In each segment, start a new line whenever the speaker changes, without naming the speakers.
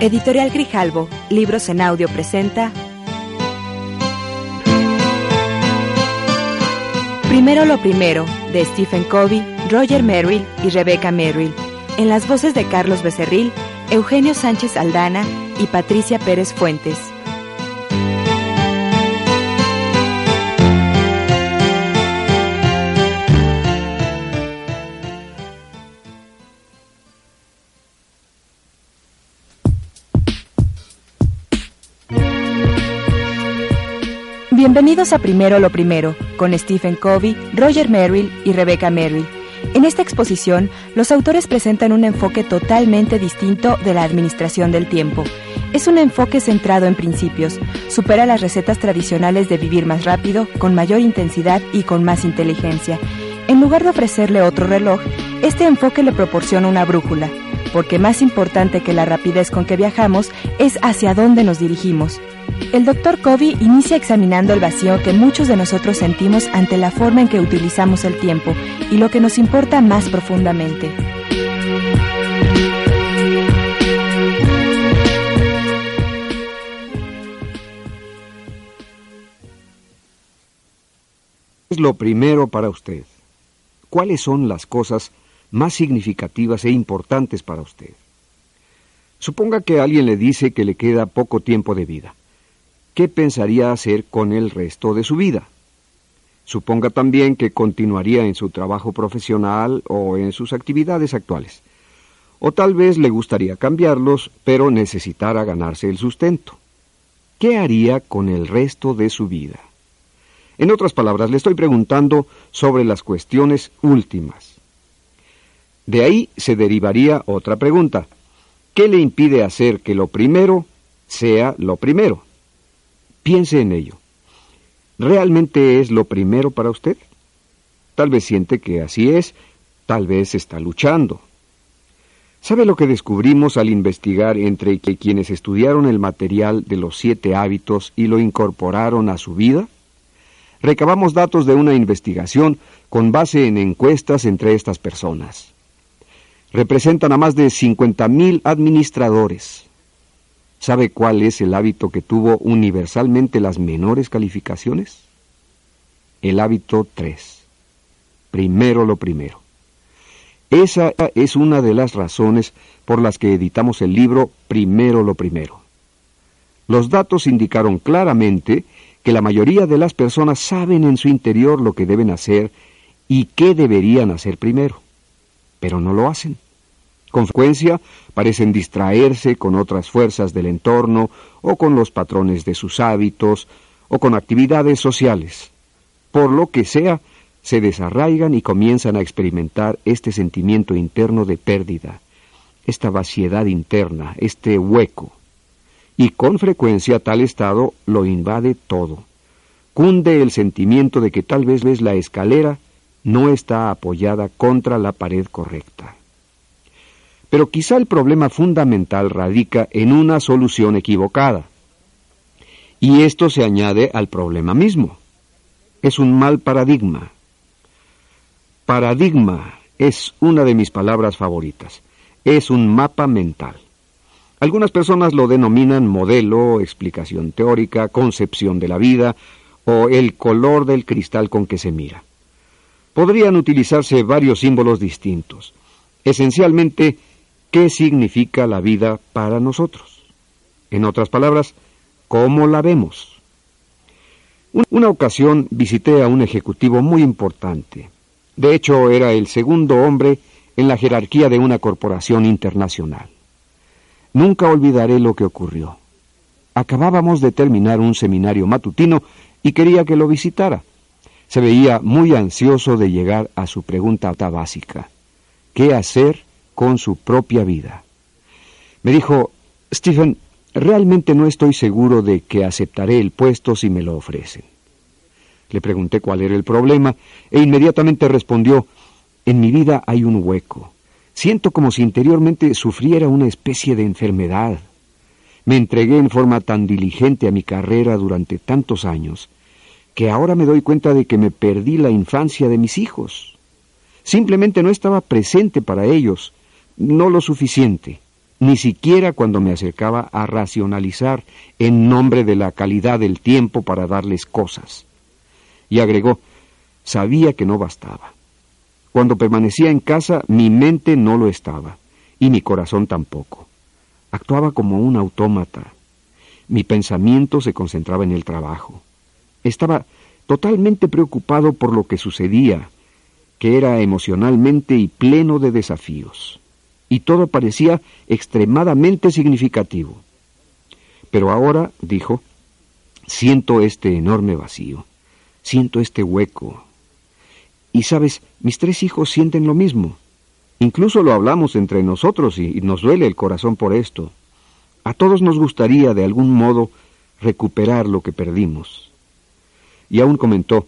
Editorial Grijalbo, Libros en Audio presenta Primero lo primero, de Stephen Covey, Roger Merrill y Rebecca Merrill, en las voces de Carlos Becerril, Eugenio Sánchez Aldana y Patricia Pérez Fuentes. Bienvenidos a Primero lo Primero, con Stephen Covey, Roger Merrill y Rebecca Merrill. En esta exposición, los autores presentan un enfoque totalmente distinto de la administración del tiempo. Es un enfoque centrado en principios, supera las recetas tradicionales de vivir más rápido, con mayor intensidad y con más inteligencia. En lugar de ofrecerle otro reloj, este enfoque le proporciona una brújula, porque más importante que la rapidez con que viajamos es hacia dónde nos dirigimos. El Dr. Covey inicia examinando el vacío que muchos de nosotros sentimos ante la forma en que utilizamos el tiempo y lo que nos importa más profundamente.
es lo primero para usted? ¿Cuáles son las cosas más significativas e importantes para usted? Suponga que alguien le dice que le queda poco tiempo de vida. ¿Qué pensaría hacer con el resto de su vida? Suponga también que continuaría en su trabajo profesional o en sus actividades actuales. O tal vez le gustaría cambiarlos, pero necesitara ganarse el sustento. ¿Qué haría con el resto de su vida? En otras palabras, le estoy preguntando sobre las cuestiones últimas. De ahí se derivaría otra pregunta. ¿Qué le impide hacer que lo primero sea lo primero? Piense en ello. ¿Realmente es lo primero para usted? Tal vez siente que así es, tal vez está luchando. ¿Sabe lo que descubrimos al investigar entre quienes estudiaron el material de los siete hábitos y lo incorporaron a su vida? recabamos datos de una investigación con base en encuestas entre estas personas. Representan a más de 50.000 administradores. ¿Sabe cuál es el hábito que tuvo universalmente las menores calificaciones? El hábito 3. Primero lo primero. Esa es una de las razones por las que editamos el libro Primero lo primero. Los datos indicaron claramente que la mayoría de las personas saben en su interior lo que deben hacer y qué deberían hacer primero, pero no lo hacen. Con frecuencia parecen distraerse con otras fuerzas del entorno o con los patrones de sus hábitos o con actividades sociales. Por lo que sea, se desarraigan y comienzan a experimentar este sentimiento interno de pérdida, esta vaciedad interna, este hueco y con frecuencia tal estado lo invade todo. Cunde el sentimiento de que tal vez ves la escalera no está apoyada contra la pared correcta. Pero quizá el problema fundamental radica en una solución equivocada. Y esto se añade al problema mismo. Es un mal paradigma. Paradigma es una de mis palabras favoritas. Es un mapa mental. Algunas personas lo denominan modelo, explicación teórica, concepción de la vida o el color del cristal con que se mira. Podrían utilizarse varios símbolos distintos. Esencialmente, ¿qué significa la vida para nosotros? En otras palabras, ¿cómo la vemos? Una ocasión visité a un ejecutivo muy importante. De hecho, era el segundo hombre en la jerarquía de una corporación internacional. Nunca olvidaré lo que ocurrió. Acabábamos de terminar un seminario matutino y quería que lo visitara. Se veía muy ansioso de llegar a su pregunta básica. ¿Qué hacer con su propia vida? Me dijo, Stephen, realmente no estoy seguro de que aceptaré el puesto si me lo ofrecen. Le pregunté cuál era el problema e inmediatamente respondió, en mi vida hay un hueco. Siento como si interiormente sufriera una especie de enfermedad. Me entregué en forma tan diligente a mi carrera durante tantos años que ahora me doy cuenta de que me perdí la infancia de mis hijos. Simplemente no estaba presente para ellos, no lo suficiente. ni siquiera cuando me acercaba a racionalizar en nombre de la calidad del tiempo para darles cosas. Y agregó, sabía que no bastaba. Cuando permanecía en casa, mi mente no lo estaba, y mi corazón tampoco. Actuaba como un autómata. Mi pensamiento se concentraba en el trabajo. Estaba totalmente preocupado por lo que sucedía, que era emocionalmente y pleno de desafíos. Y todo parecía extremadamente significativo. Pero ahora, dijo, siento este enorme vacío, siento este hueco. Y sabes, mis tres hijos sienten lo mismo. Incluso lo hablamos entre nosotros y, nos duele el corazón por esto. A todos nos gustaría de algún modo recuperar lo que perdimos. Y aún comentó,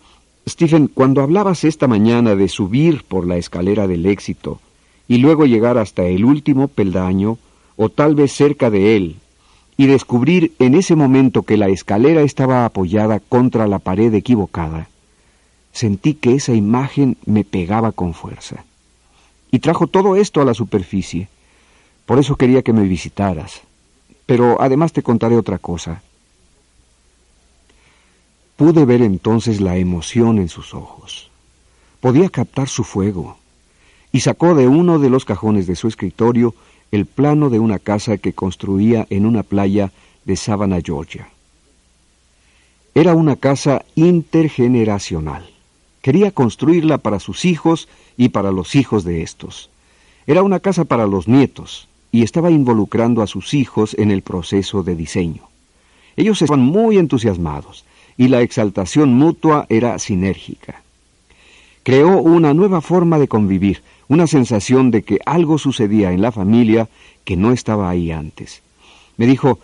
Stephen, cuando hablabas esta mañana de subir por la escalera del éxito y luego llegar hasta el último peldaño, o tal vez cerca de él, y descubrir en ese momento que la escalera estaba apoyada contra la pared equivocada, sentí que esa imagen me pegaba con fuerza y trajo todo esto a la superficie. Por eso quería que me visitaras. Pero además te contaré otra cosa. Pude ver entonces la emoción en sus ojos. Podía captar su fuego. Y sacó de uno de los cajones de su escritorio el plano de una casa que construía en una playa de Savannah, Georgia. Era una casa intergeneracional. Quería construirla para sus hijos y para los hijos de estos. Era una casa para los nietos y estaba involucrando a sus hijos en el proceso de diseño. Ellos estaban muy entusiasmados y la exaltación mutua era sinérgica. Creó una nueva forma de convivir, una sensación de que algo sucedía en la familia que no estaba ahí antes. Me dijo,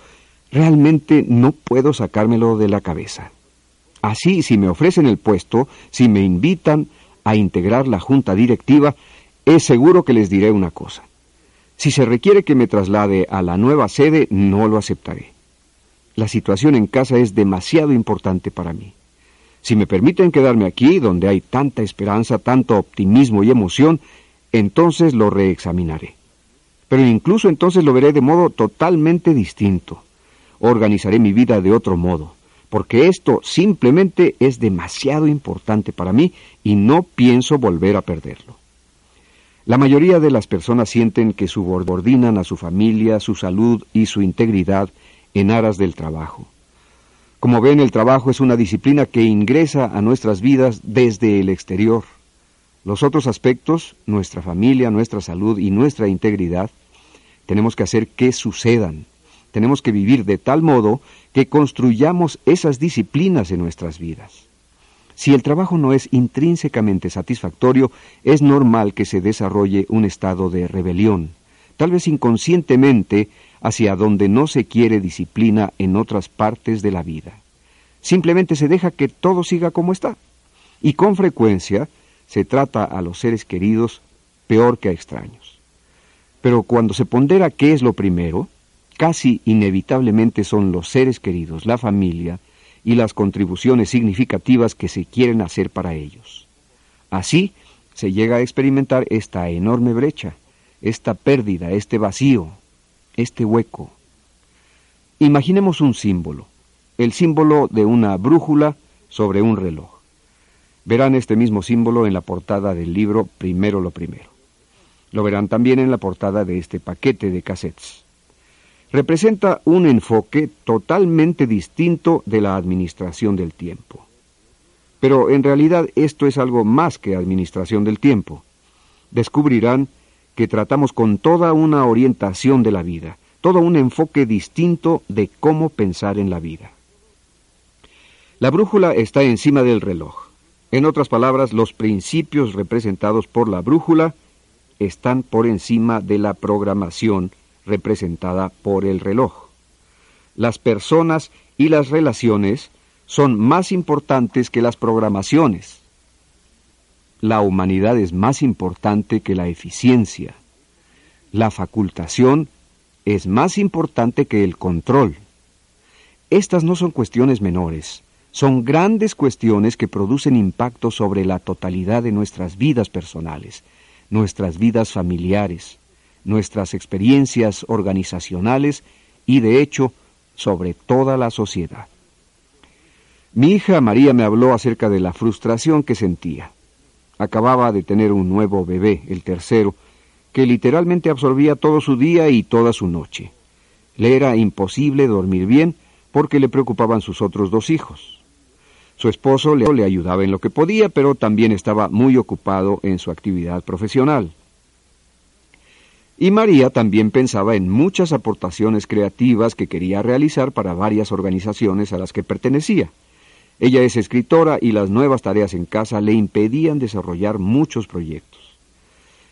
realmente no puedo sacármelo de la cabeza. Así, si me ofrecen el puesto, si me invitan a integrar la junta directiva, es seguro que les diré una cosa. Si se requiere que me traslade a la nueva sede, no lo aceptaré. La situación en casa es demasiado importante para mí. Si me permiten quedarme aquí, donde hay tanta esperanza, tanto optimismo y emoción, entonces lo reexaminaré. Pero incluso entonces lo veré de modo totalmente distinto. Organizaré mi vida de otro modo porque esto simplemente es demasiado importante para mí y no pienso volver a perderlo. La mayoría de las personas sienten que subordinan a su familia, su salud y su integridad en aras del trabajo. Como ven, el trabajo es una disciplina que ingresa a nuestras vidas desde el exterior. Los otros aspectos, nuestra familia, nuestra salud y nuestra integridad, tenemos que hacer que sucedan. Tenemos que vivir de tal modo que construyamos esas disciplinas en nuestras vidas. Si el trabajo no es intrínsecamente satisfactorio, es normal que se desarrolle un estado de rebelión, tal vez inconscientemente hacia donde no se quiere disciplina en otras partes de la vida. Simplemente se deja que todo siga como está. Y con frecuencia se trata a los seres queridos peor que a extraños. Pero cuando se pondera qué es lo primero, casi inevitablemente son los seres queridos, la familia y las contribuciones significativas que se quieren hacer para ellos. Así se llega a experimentar esta enorme brecha, esta pérdida, este vacío, este hueco. Imaginemos un símbolo, el símbolo de una brújula sobre un reloj. Verán este mismo símbolo en la portada del libro Primero lo Primero. Lo verán también en la portada de este paquete de cassettes representa un enfoque totalmente distinto de la administración del tiempo. Pero en realidad esto es algo más que administración del tiempo. Descubrirán que tratamos con toda una orientación de la vida, todo un enfoque distinto de cómo pensar en la vida. La brújula está encima del reloj. En otras palabras, los principios representados por la brújula están por encima de la programación representada por el reloj. Las personas y las relaciones son más importantes que las programaciones. La humanidad es más importante que la eficiencia. La facultación es más importante que el control. Estas no son cuestiones menores, son grandes cuestiones que producen impacto sobre la totalidad de nuestras vidas personales, nuestras vidas familiares, nuestras experiencias organizacionales y, de hecho, sobre toda la sociedad. Mi hija María me habló acerca de la frustración que sentía. Acababa de tener un nuevo bebé, el tercero, que literalmente absorbía todo su día y toda su noche. Le era imposible dormir bien porque le preocupaban sus otros dos hijos. Su esposo le, ayudaba en lo que podía, pero también estaba muy ocupado en su actividad profesional. Y María también pensaba en muchas aportaciones creativas que quería realizar para varias organizaciones a las que pertenecía. Ella es escritora y las nuevas tareas en casa le impedían desarrollar muchos proyectos.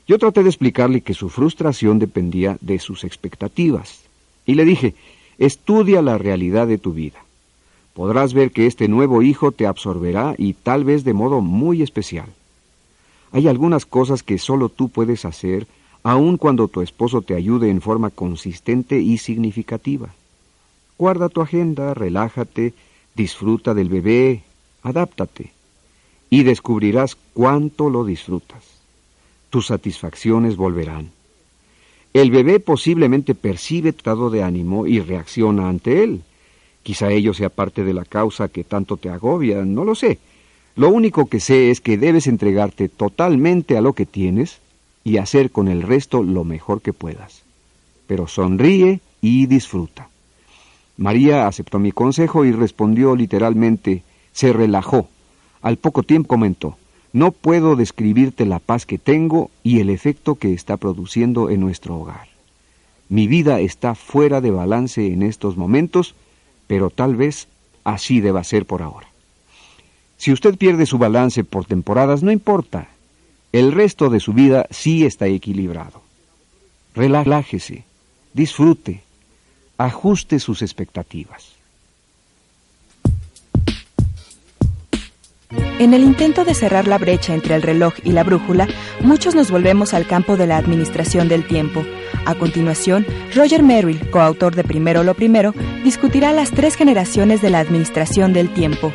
Yo traté de explicarle que su frustración dependía de sus expectativas. Y le dije, estudia la realidad de tu vida. Podrás ver que este nuevo hijo te absorberá y tal vez de modo muy especial. Hay algunas cosas que solo tú puedes hacer aun cuando tu esposo te ayude en forma consistente y significativa. Guarda tu agenda, relájate, disfruta del bebé, adáptate, y descubrirás cuánto lo disfrutas. Tus satisfacciones volverán. El bebé posiblemente percibe tu estado de ánimo y reacciona ante él. Quizá ello sea parte de la causa que tanto te agobia, no lo sé. Lo único que sé es que debes entregarte totalmente a lo que tienes y hacer con el resto lo mejor que puedas. Pero sonríe y disfruta. María aceptó mi consejo y respondió literalmente, se relajó. Al poco tiempo comentó, no puedo describirte la paz que tengo y el efecto que está produciendo en nuestro hogar. Mi vida está fuera de balance en estos momentos, pero tal vez así deba ser por ahora. Si usted pierde su balance por temporadas, no importa, el resto de su vida sí está equilibrado. Relájese, disfrute, ajuste sus expectativas.
En el intento de cerrar la brecha entre el reloj y la brújula, muchos nos volvemos al campo de la administración del tiempo. A continuación, Roger Merrill, coautor de Primero lo Primero, discutirá las tres generaciones de la administración del tiempo.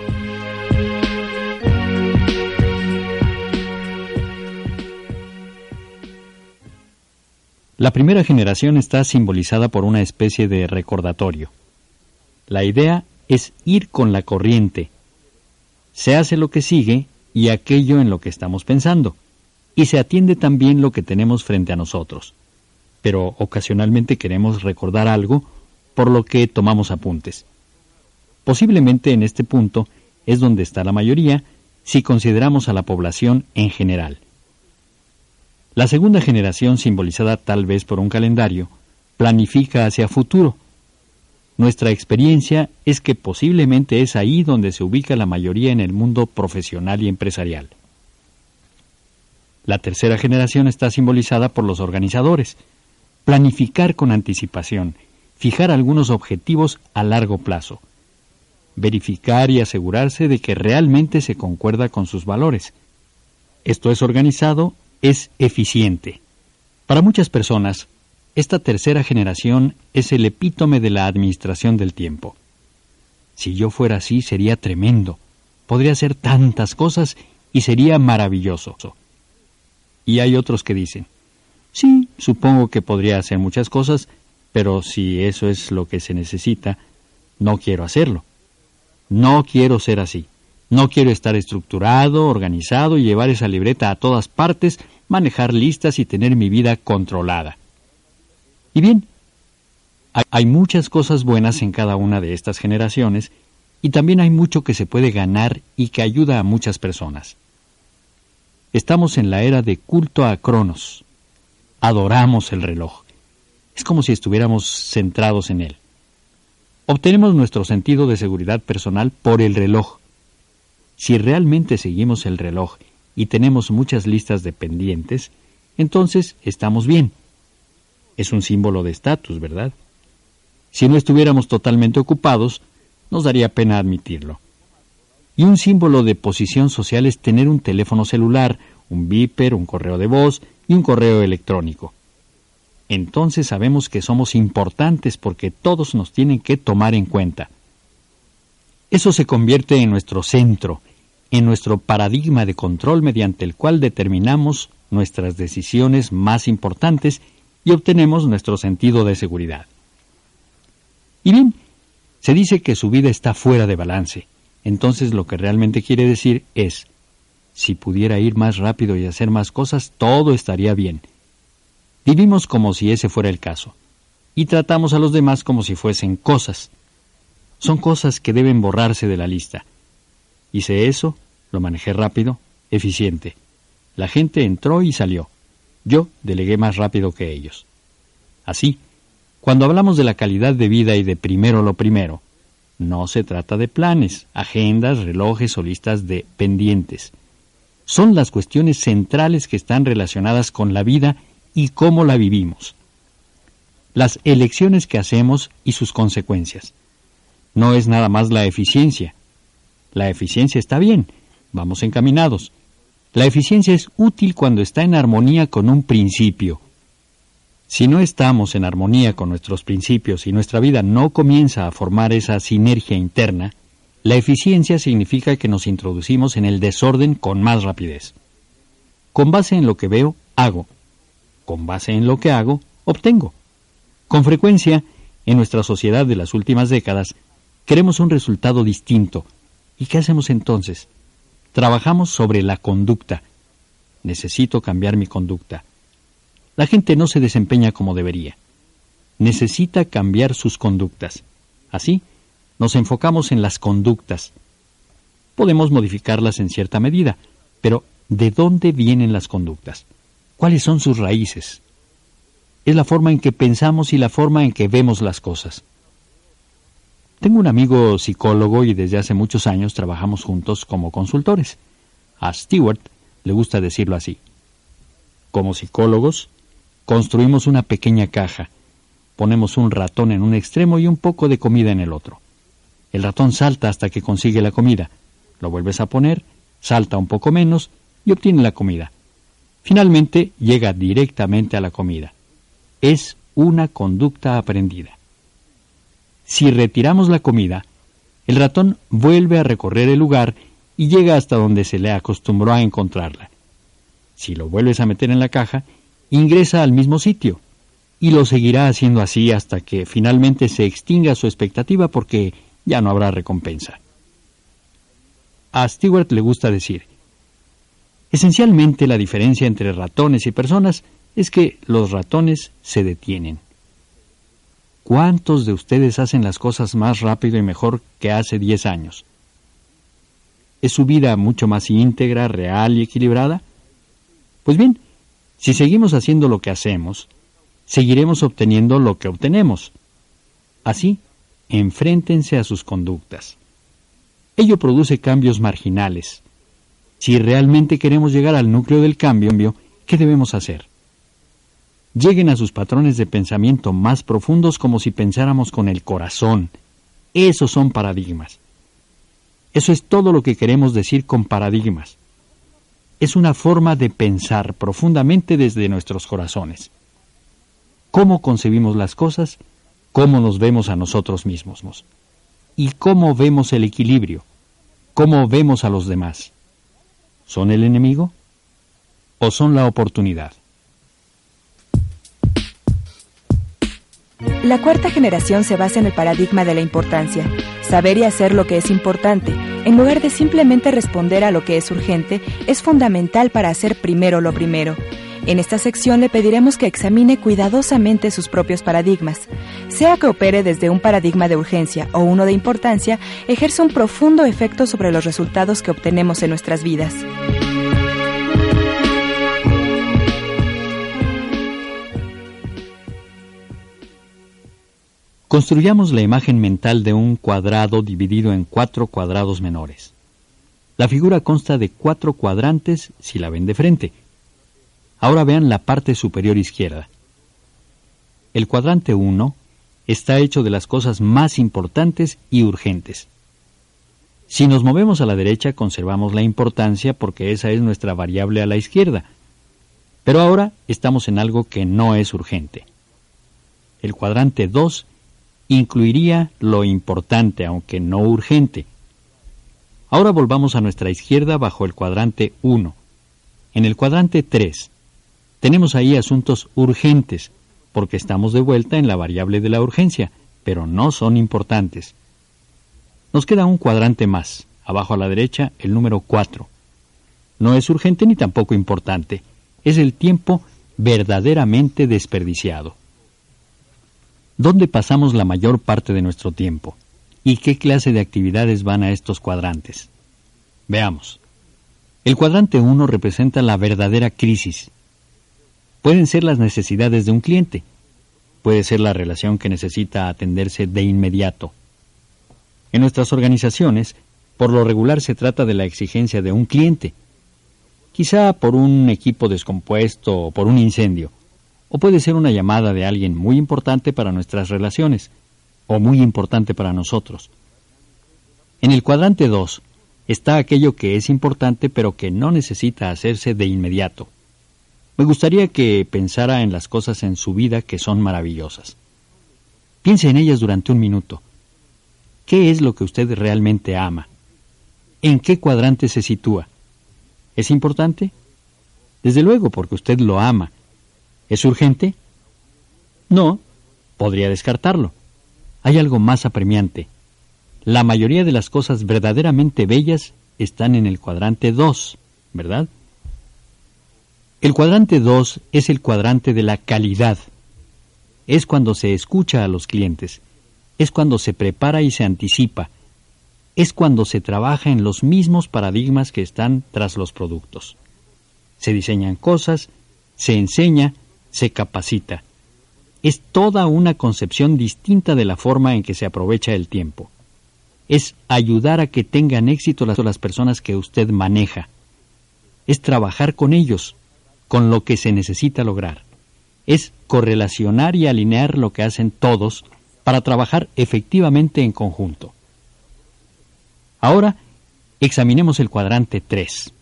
La primera generación está simbolizada por una especie de recordatorio. La idea es ir con la corriente. Se hace lo que sigue y aquello en lo que estamos pensando, y se atiende también lo que tenemos frente a nosotros. Pero ocasionalmente queremos recordar algo, por lo que tomamos apuntes. Posiblemente en este punto es donde está la mayoría si consideramos a la población en general. La segunda generación, simbolizada tal vez por un calendario, planifica hacia futuro. Nuestra experiencia es que posiblemente es ahí donde se ubica la mayoría en el mundo profesional y empresarial. La tercera generación está simbolizada por los organizadores. Planificar con anticipación, fijar algunos objetivos a largo plazo, verificar y asegurarse de que realmente se concuerda con sus valores. Esto es organizado es eficiente. Para muchas personas, esta tercera generación es el epítome de la administración del tiempo. Si yo fuera así, sería tremendo. Podría hacer tantas cosas y sería maravilloso. Y hay otros que dicen, sí, supongo que podría hacer muchas cosas, pero si eso es lo que se necesita, no quiero hacerlo. No quiero ser así. No quiero estar estructurado, organizado y llevar esa libreta a todas partes, manejar listas y tener mi vida controlada. Y bien, hay muchas cosas buenas en cada una de estas generaciones y también hay mucho que se puede ganar y que ayuda a muchas personas. Estamos en la era de culto a Cronos. Adoramos el reloj. Es como si estuviéramos centrados en él. Obtenemos nuestro sentido de seguridad personal por el reloj si realmente seguimos el reloj y tenemos muchas listas de pendientes, entonces estamos bien. Es un símbolo de estatus, ¿verdad? Si no estuviéramos totalmente ocupados, nos daría pena admitirlo. Y un símbolo de posición social es tener un teléfono celular, un beeper, un correo de voz y un correo electrónico. Entonces sabemos que somos importantes porque todos nos tienen que tomar en cuenta. Eso se convierte en nuestro centro, en nuestro paradigma de control mediante el cual determinamos nuestras decisiones más importantes y obtenemos nuestro sentido de seguridad. Y bien, se dice que su vida está fuera de balance. Entonces lo que realmente quiere decir es, si pudiera ir más rápido y hacer más cosas, todo estaría bien. Vivimos como si ese fuera el caso, y tratamos a los demás como si fuesen cosas. Son cosas que deben borrarse de la lista. Hice eso, lo manejé rápido, eficiente. La gente entró y salió. Yo delegué más rápido que ellos. Así, cuando hablamos de la calidad de vida y de primero lo primero, no se trata de planes, agendas, relojes o listas de pendientes. Son las cuestiones centrales que están relacionadas con la vida y cómo la vivimos. Las elecciones que hacemos y sus consecuencias. No es nada más la eficiencia. La eficiencia está bien, vamos encaminados. La eficiencia es útil cuando está en armonía con un principio, si no estamos en armonía con nuestros principios y nuestra vida no comienza a formar esa sinergia interna, la eficiencia significa que nos introducimos en el desorden con más rapidez. Con base en lo que veo, hago. Con base en lo que hago, obtengo. Con frecuencia, en nuestra sociedad de las últimas décadas, queremos un resultado distinto. ¿Y qué hacemos entonces? Trabajamos sobre la conducta. Necesito cambiar mi conducta. La gente no se desempeña como debería. Necesita cambiar sus conductas. Así, nos enfocamos en las conductas. Podemos modificarlas en cierta medida, pero ¿de dónde vienen las conductas? ¿Cuáles son sus raíces? Es la forma en que pensamos y la forma en que vemos las cosas. Tengo un amigo psicólogo y desde hace muchos años trabajamos juntos como consultores. A Stewart le gusta decirlo así. Como psicólogos, Construimos una pequeña caja. Ponemos un ratón en un extremo y un poco de comida en el otro. El ratón salta hasta que consigue la comida. Lo vuelves a poner, salta un poco menos y obtiene la comida. Finalmente llega directamente a la comida. Es una conducta aprendida. Si retiramos la comida, el ratón vuelve a recorrer el lugar y llega hasta donde se le acostumbró a encontrarla. Si lo vuelves a meter en la caja, ingresa al mismo sitio y lo seguirá haciendo así hasta que finalmente se extinga su expectativa porque ya no habrá recompensa. A Stewart le gusta decir, esencialmente la diferencia entre ratones y personas es que los ratones se detienen. ¿Cuántos de ustedes hacen las cosas más rápido y mejor que hace 10 años? ¿Es su vida mucho más íntegra, real y equilibrada? Pues bien, si seguimos haciendo lo que hacemos, seguiremos obteniendo lo que obtenemos. Así, enfréntense a sus conductas. Ello produce cambios marginales. Si realmente queremos llegar al núcleo del cambio, ¿qué debemos hacer? Lleguen a sus patrones de pensamiento más profundos como si pensáramos con el corazón. Esos son paradigmas. Eso es todo lo que queremos decir con paradigmas es una forma de pensar profundamente desde nuestros corazones. Cómo concebimos las cosas, cómo nos vemos a nosotros mismos y cómo vemos el equilibrio, cómo vemos a los demás. ¿Son el enemigo o son la oportunidad?
La cuarta generación se basa en el paradigma de la importancia, saber y hacer lo que es importante, en lugar de simplemente responder a lo que es urgente, es fundamental para hacer primero lo primero. En esta sección le pediremos que examine cuidadosamente sus propios paradigmas. Sea que opere desde un paradigma de urgencia o uno de importancia, ejerce un profundo efecto sobre los resultados que obtenemos en nuestras vidas.
Construyamos la imagen mental de un cuadrado dividido en cuatro cuadrados menores. La figura consta de cuatro cuadrantes si la ven de frente. Ahora vean la parte superior izquierda. El cuadrante 1 está hecho de las cosas más importantes y urgentes. Si nos movemos a la derecha conservamos la importancia porque esa es nuestra variable a la izquierda. Pero ahora estamos en algo que no es urgente. El cuadrante 2 incluiría lo importante, aunque no urgente. Ahora volvamos a nuestra izquierda bajo el cuadrante 1. En el cuadrante 3 tenemos ahí asuntos urgentes, porque estamos de vuelta en la variable de la urgencia, pero no son importantes. Nos queda un cuadrante más, abajo a la derecha, el número 4. No es urgente ni tampoco importante, es el tiempo verdaderamente desperdiciado. ¿Dónde pasamos la mayor parte de nuestro tiempo? ¿Y qué clase de actividades van a estos cuadrantes? Veamos. El cuadrante 1 representa la verdadera crisis. Pueden ser las necesidades de un cliente, puede ser la relación que necesita atenderse de inmediato. En nuestras organizaciones, por lo regular se trata de la exigencia de un cliente, quizá por un equipo descompuesto o por un incendio, o puede ser una llamada de alguien muy importante para nuestras relaciones, o muy importante para nosotros. En el cuadrante 2 está aquello que es importante pero que no necesita hacerse de inmediato. Me gustaría que pensara en las cosas en su vida que son maravillosas. Piense en ellas durante un minuto. ¿Qué es lo que usted realmente ama? ¿En qué cuadrante se sitúa? ¿Es importante? Desde luego, porque usted lo ama. ¿Es urgente? No, podría descartarlo. Hay algo más apremiante. La mayoría de las cosas verdaderamente bellas están en el cuadrante 2, ¿verdad? El cuadrante 2 es el cuadrante de la calidad. Es cuando se escucha a los clientes, es cuando se prepara y se anticipa, es cuando se trabaja en los mismos paradigmas que están tras los productos. Se diseñan cosas, se enseña, se capacita. Es toda una concepción distinta de la forma en que se aprovecha el tiempo. Es ayudar a que tengan éxito las, las personas que usted maneja. Es trabajar con ellos, con lo que se necesita lograr. Es correlacionar y alinear lo que hacen todos para trabajar efectivamente en conjunto. Ahora, examinemos el cuadrante 3.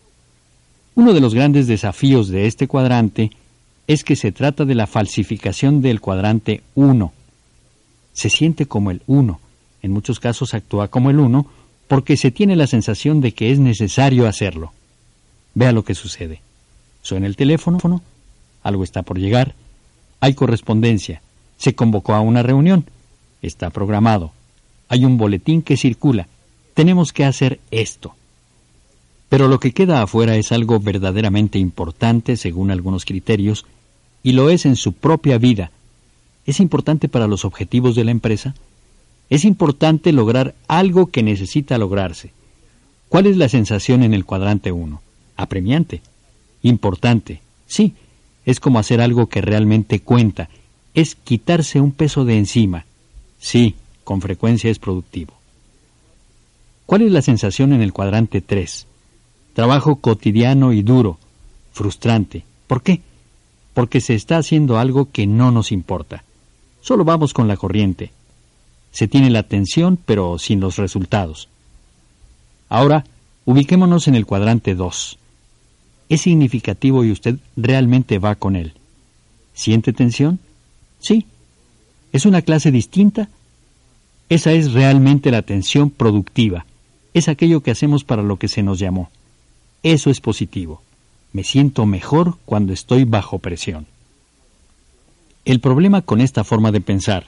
Uno de los grandes desafíos de este cuadrante es que se trata de la falsificación del cuadrante 1. Se siente como el 1, en muchos casos actúa como el 1, porque se tiene la sensación de que es necesario hacerlo. Vea lo que sucede. Suena el teléfono, algo está por llegar, hay correspondencia, se convocó a una reunión, está programado, hay un boletín que circula, tenemos que hacer esto. Pero lo que queda afuera es algo verdaderamente importante según algunos criterios, y lo es en su propia vida. ¿Es importante para los objetivos de la empresa? Es importante lograr algo que necesita lograrse. ¿Cuál es la sensación en el cuadrante 1? Apremiante. Importante. Sí, es como hacer algo que realmente cuenta. Es quitarse un peso de encima. Sí, con frecuencia es productivo. ¿Cuál es la sensación en el cuadrante 3? Trabajo cotidiano y duro, frustrante. ¿Por qué? Porque se está haciendo algo que no nos importa. Solo vamos con la corriente. Se tiene la atención, pero sin los resultados. Ahora, ubiquémonos en el cuadrante 2. Es significativo y usted realmente va con él. ¿Siente tensión? Sí. ¿Es una clase distinta? Esa es realmente la tensión productiva es aquello que hacemos para lo que se nos llamó. Eso es positivo. Me siento mejor cuando estoy bajo presión. El problema con esta forma de pensar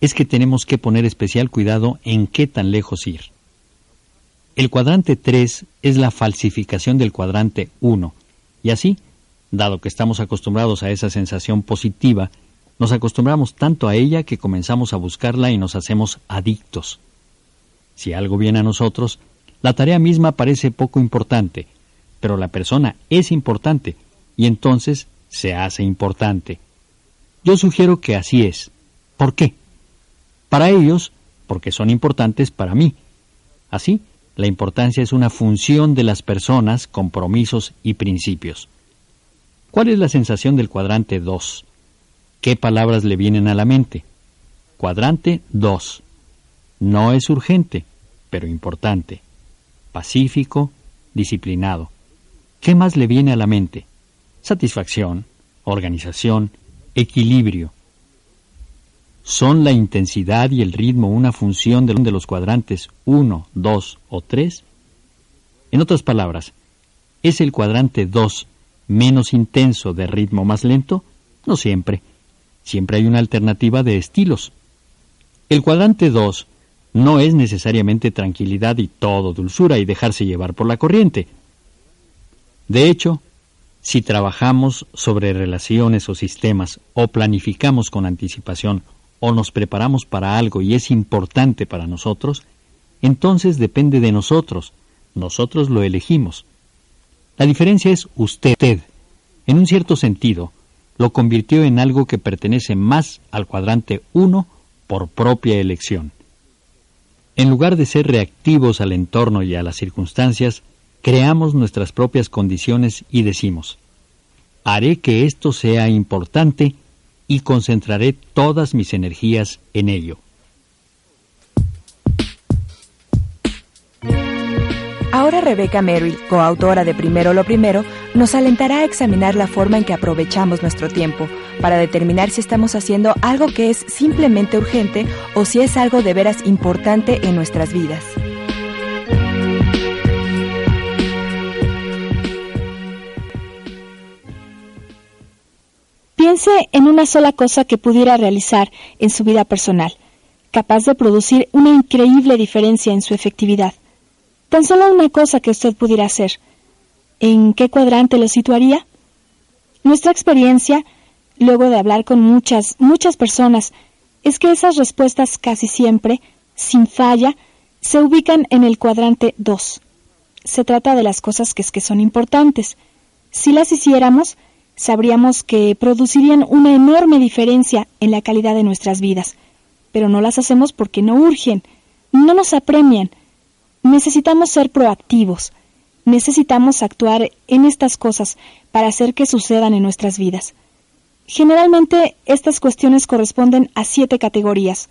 es que tenemos que poner especial cuidado en qué tan lejos ir. El cuadrante 3 es la falsificación del cuadrante 1, y así, dado que estamos acostumbrados a esa sensación positiva, nos acostumbramos tanto a ella que comenzamos a buscarla y nos hacemos adictos. Si algo viene a nosotros, la tarea misma parece poco importante, pero la persona es importante y entonces se hace importante. Yo sugiero que así es. ¿Por qué? Para ellos, porque son importantes para mí. Así, la importancia es una función de las personas, compromisos y principios. ¿Cuál es la sensación del cuadrante 2? ¿Qué palabras le vienen a la mente? Cuadrante 2. No es urgente, pero importante pacífico, disciplinado. ¿Qué más le viene a la mente? Satisfacción, organización, equilibrio. ¿Son la intensidad y el ritmo una función de los cuadrantes 1, 2 o 3? En otras palabras, ¿es el cuadrante 2 menos intenso de ritmo más lento? No siempre. Siempre hay una alternativa de estilos. El cuadrante 2 no es necesariamente tranquilidad y todo dulzura y dejarse llevar por la corriente. De hecho, si trabajamos sobre relaciones o sistemas o planificamos con anticipación o nos preparamos para algo y es importante para nosotros, entonces depende de nosotros. Nosotros lo elegimos. La diferencia es usted. En un cierto sentido, lo convirtió en algo que pertenece más al cuadrante 1 por propia elección. En lugar de ser reactivos al entorno y a las circunstancias, creamos nuestras propias condiciones y decimos, haré que esto sea importante y concentraré todas mis energías en ello.
Ahora Rebecca Merrill, coautora de Primero lo Primero, nos alentará a examinar la forma en que aprovechamos nuestro tiempo para determinar si estamos haciendo algo que es simplemente urgente o si es algo de veras importante en nuestras vidas.
En una sola cosa que pudiera realizar en su vida personal, capaz de producir una increíble diferencia en su efectividad. Tan solo una cosa que usted pudiera hacer. ¿En qué cuadrante lo situaría? Nuestra experiencia, luego de hablar con muchas, muchas personas, es que esas respuestas casi siempre, sin falla, se ubican en el cuadrante 2. Se trata de las cosas que son importantes. Si las hiciéramos, sabríamos que producirían una enorme diferencia en la calidad de nuestras vidas, pero no las hacemos porque no urgen, no nos apremian, Necesitamos ser proactivos. Necesitamos actuar en estas cosas para hacer que sucedan en nuestras vidas. Generalmente estas cuestiones corresponden a siete categorías.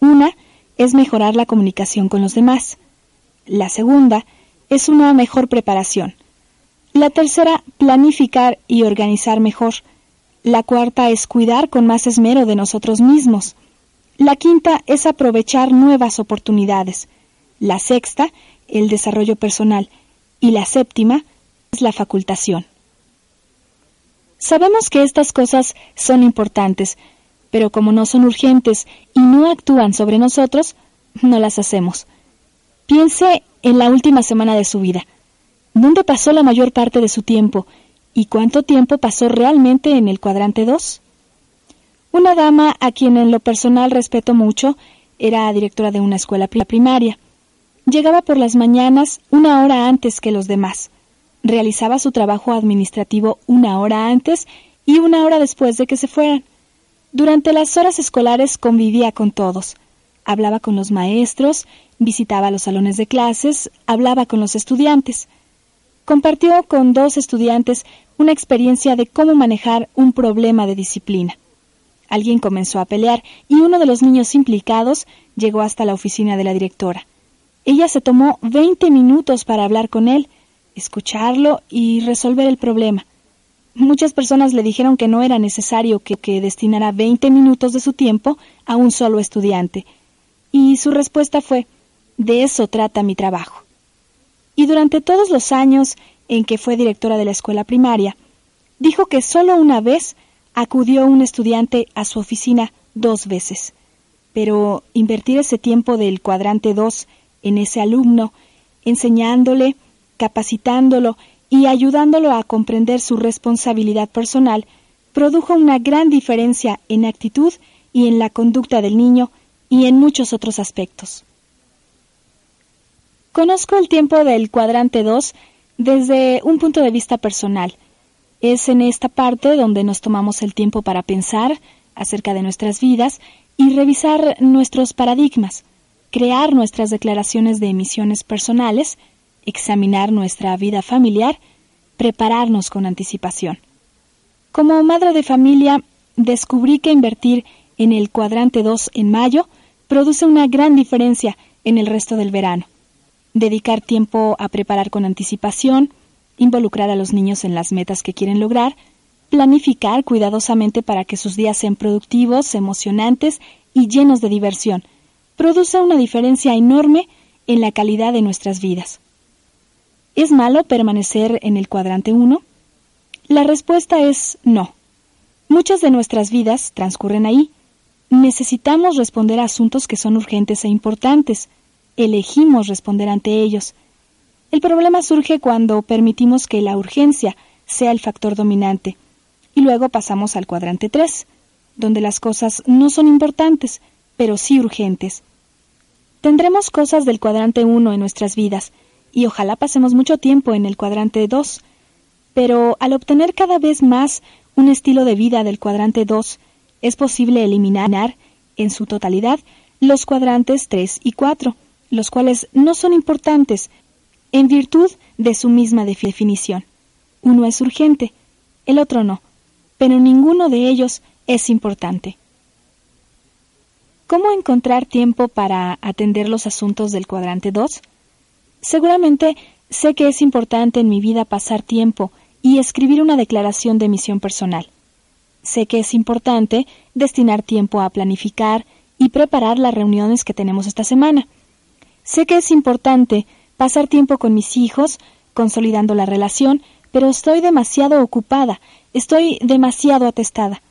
Una es mejorar la comunicación con los demás. La segunda es una mejor preparación. La tercera, planificar y organizar mejor. La cuarta es cuidar con más esmero de nosotros mismos. La quinta es aprovechar nuevas oportunidades. La sexta, el desarrollo personal. Y la séptima es la facultación. Sabemos que estas cosas son importantes, pero como no son urgentes y no actúan sobre nosotros, no las hacemos. Piense en la última semana de su vida. ¿Dónde pasó la mayor parte de su tiempo? ¿Y cuánto tiempo pasó realmente en el cuadrante 2? Una dama a quien en lo personal respeto mucho era directora de una escuela primaria. Llegaba por las mañanas una hora antes que los demás. Realizaba su trabajo administrativo una hora antes y una hora después de que se fueran. Durante las horas escolares convivía con todos. Hablaba con los maestros, visitaba los salones de clases, hablaba con los estudiantes. Compartió con dos estudiantes una experiencia de cómo manejar un problema de disciplina. Alguien comenzó a pelear y uno de los niños implicados llegó hasta la oficina de la directora. Ella se tomó veinte minutos para hablar con él, escucharlo y resolver el problema. Muchas personas le dijeron que no era necesario que, destinara veinte minutos de su tiempo a un solo estudiante. Y su respuesta fue, de eso trata mi trabajo. Y durante todos los años en que fue directora de la escuela primaria, dijo que solo una vez acudió un estudiante a su oficina dos veces. Pero invertir ese tiempo del cuadrante dos en ese alumno, enseñándole, capacitándolo y ayudándolo a comprender su responsabilidad personal, produjo una gran diferencia en actitud y en la conducta del niño y en muchos otros aspectos. Conozco el tiempo del cuadrante 2 desde un punto de vista personal. Es en esta parte donde nos tomamos el tiempo para pensar acerca de nuestras vidas y revisar nuestros paradigmas crear nuestras declaraciones de emisiones personales, examinar nuestra vida familiar, prepararnos con anticipación. Como madre de familia, descubrí que invertir en el cuadrante 2 en mayo produce una gran diferencia en el resto del verano. Dedicar tiempo a preparar con anticipación, involucrar a los niños en las metas que quieren lograr, planificar cuidadosamente para que sus días sean productivos, emocionantes y llenos de diversión, produce una diferencia enorme en la calidad de nuestras vidas. ¿Es malo permanecer en el cuadrante 1? La respuesta es no. Muchas de nuestras vidas transcurren ahí. Necesitamos responder a asuntos que son urgentes e importantes. Elegimos responder ante ellos. El problema surge cuando permitimos que la urgencia sea el factor dominante. Y luego pasamos al cuadrante 3, donde las cosas no son importantes, pero sí urgentes. Tendremos cosas del cuadrante 1 en nuestras vidas, y ojalá pasemos mucho tiempo en el cuadrante 2, pero al obtener cada vez más un estilo de vida del cuadrante 2, es posible eliminar en su totalidad los cuadrantes 3 y 4, los cuales no son importantes en virtud de su misma definición. Uno es urgente, el otro no, pero ninguno de ellos es importante. ¿Cómo encontrar tiempo para atender los asuntos del cuadrante 2? Seguramente sé que es importante en mi vida pasar tiempo y escribir una declaración de misión personal. Sé que es importante destinar tiempo a planificar y preparar las reuniones que tenemos esta semana. Sé que es importante pasar tiempo con mis hijos, consolidando la relación, pero estoy demasiado ocupada, estoy demasiado atestada.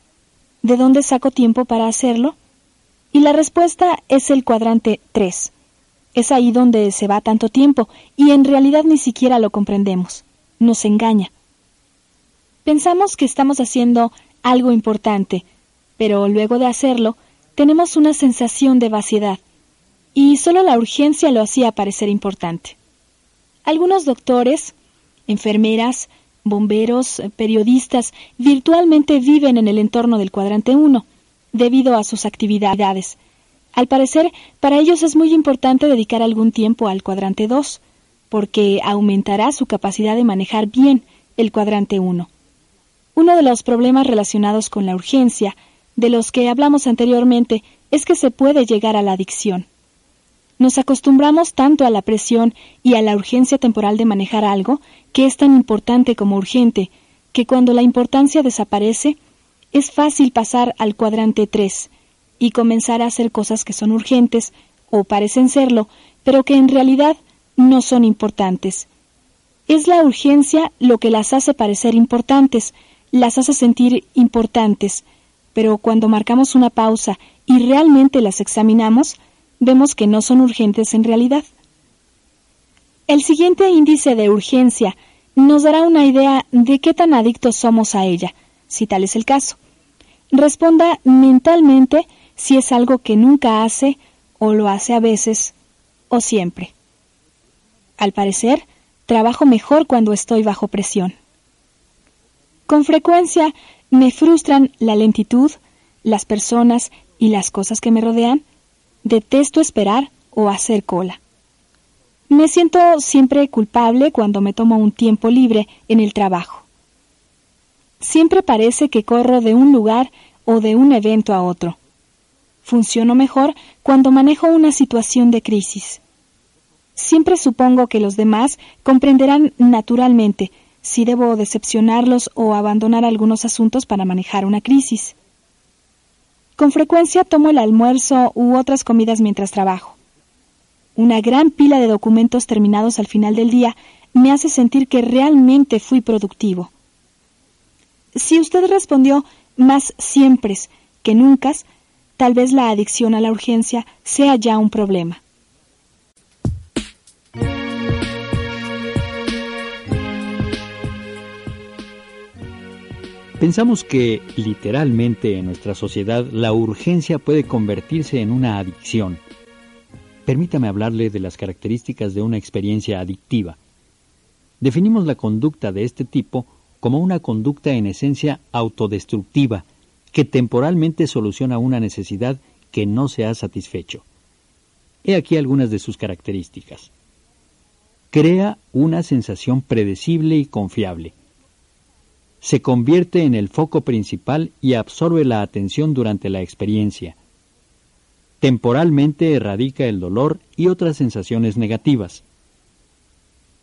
¿De dónde saco tiempo para hacerlo? Y la respuesta es el cuadrante 3. Es ahí donde se va tanto tiempo y en realidad ni siquiera lo comprendemos. Nos engaña. Pensamos que estamos haciendo algo importante, pero luego de hacerlo tenemos una sensación de vaciedad, y solo la urgencia lo hacía parecer importante. Algunos doctores, enfermeras, bomberos, periodistas virtualmente viven en el entorno del cuadrante 1, debido a sus actividades. Al parecer, para ellos es muy importante dedicar algún tiempo al cuadrante 2, porque aumentará su capacidad de manejar bien el cuadrante 1. Uno de los problemas relacionados con la urgencia, de los que hablamos anteriormente, es que se puede llegar a la adicción. Nos acostumbramos tanto a la presión y a la urgencia temporal de manejar algo, que es tan importante como urgente, que cuando la importancia desaparece, es fácil pasar al cuadrante 3 y comenzar a hacer cosas que son urgentes o parecen serlo, pero que en realidad no son importantes. Es la urgencia lo que las hace parecer importantes, las hace sentir importantes, pero cuando marcamos una pausa y realmente las examinamos, vemos que no son urgentes en realidad. El siguiente índice de urgencia nos dará una idea de qué tan adictos somos a ella, si tal es el caso. Responda mentalmente si es algo que nunca hace o lo hace a veces o siempre. Al parecer, trabajo mejor cuando estoy bajo presión. Con frecuencia me frustran la lentitud, las personas y las cosas que me rodean. Detesto esperar o hacer cola. Me siento siempre culpable cuando me tomo un tiempo libre en el trabajo. Siempre parece que corro de un lugar o de un evento a otro. Funciono mejor cuando manejo una situación de crisis. Siempre supongo que los demás comprenderán naturalmente si debo decepcionarlos o abandonar algunos asuntos para manejar una crisis. Con frecuencia tomo el almuerzo u otras comidas mientras trabajo. Una gran pila de documentos terminados al final del día me hace sentir que realmente fui productivo. Si usted respondió más siempre que nunca, tal vez la adicción a la urgencia sea ya un problema.
Pensamos que, literalmente, en nuestra sociedad la urgencia puede convertirse en una adicción. Permítame hablarle de las características de una experiencia adictiva. Definimos la conducta de este tipo como una conducta en esencia autodestructiva, que temporalmente soluciona una necesidad que no se ha satisfecho. He aquí algunas de sus características. Crea una sensación predecible y confiable. Se convierte en el foco principal y absorbe la atención durante la experiencia. Temporalmente erradica el dolor y otras sensaciones negativas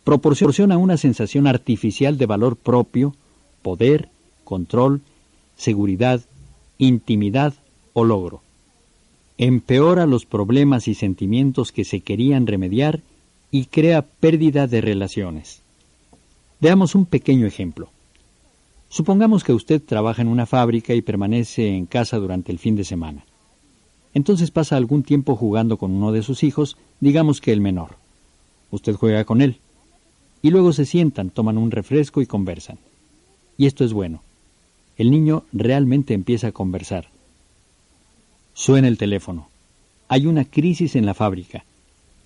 proporciona una sensación artificial de valor propio, poder, control, seguridad, intimidad o logro. Empeora los problemas y sentimientos que se querían remediar y crea pérdida de relaciones. Veamos un pequeño ejemplo. Supongamos que usted trabaja en una fábrica y permanece en casa durante el fin de semana. Entonces pasa algún tiempo jugando con uno de sus hijos, digamos que el menor. Usted juega con él. Y luego se sientan, toman un refresco y conversan. Y esto es bueno. El niño realmente empieza a conversar. Suena el teléfono. Hay una crisis en la fábrica.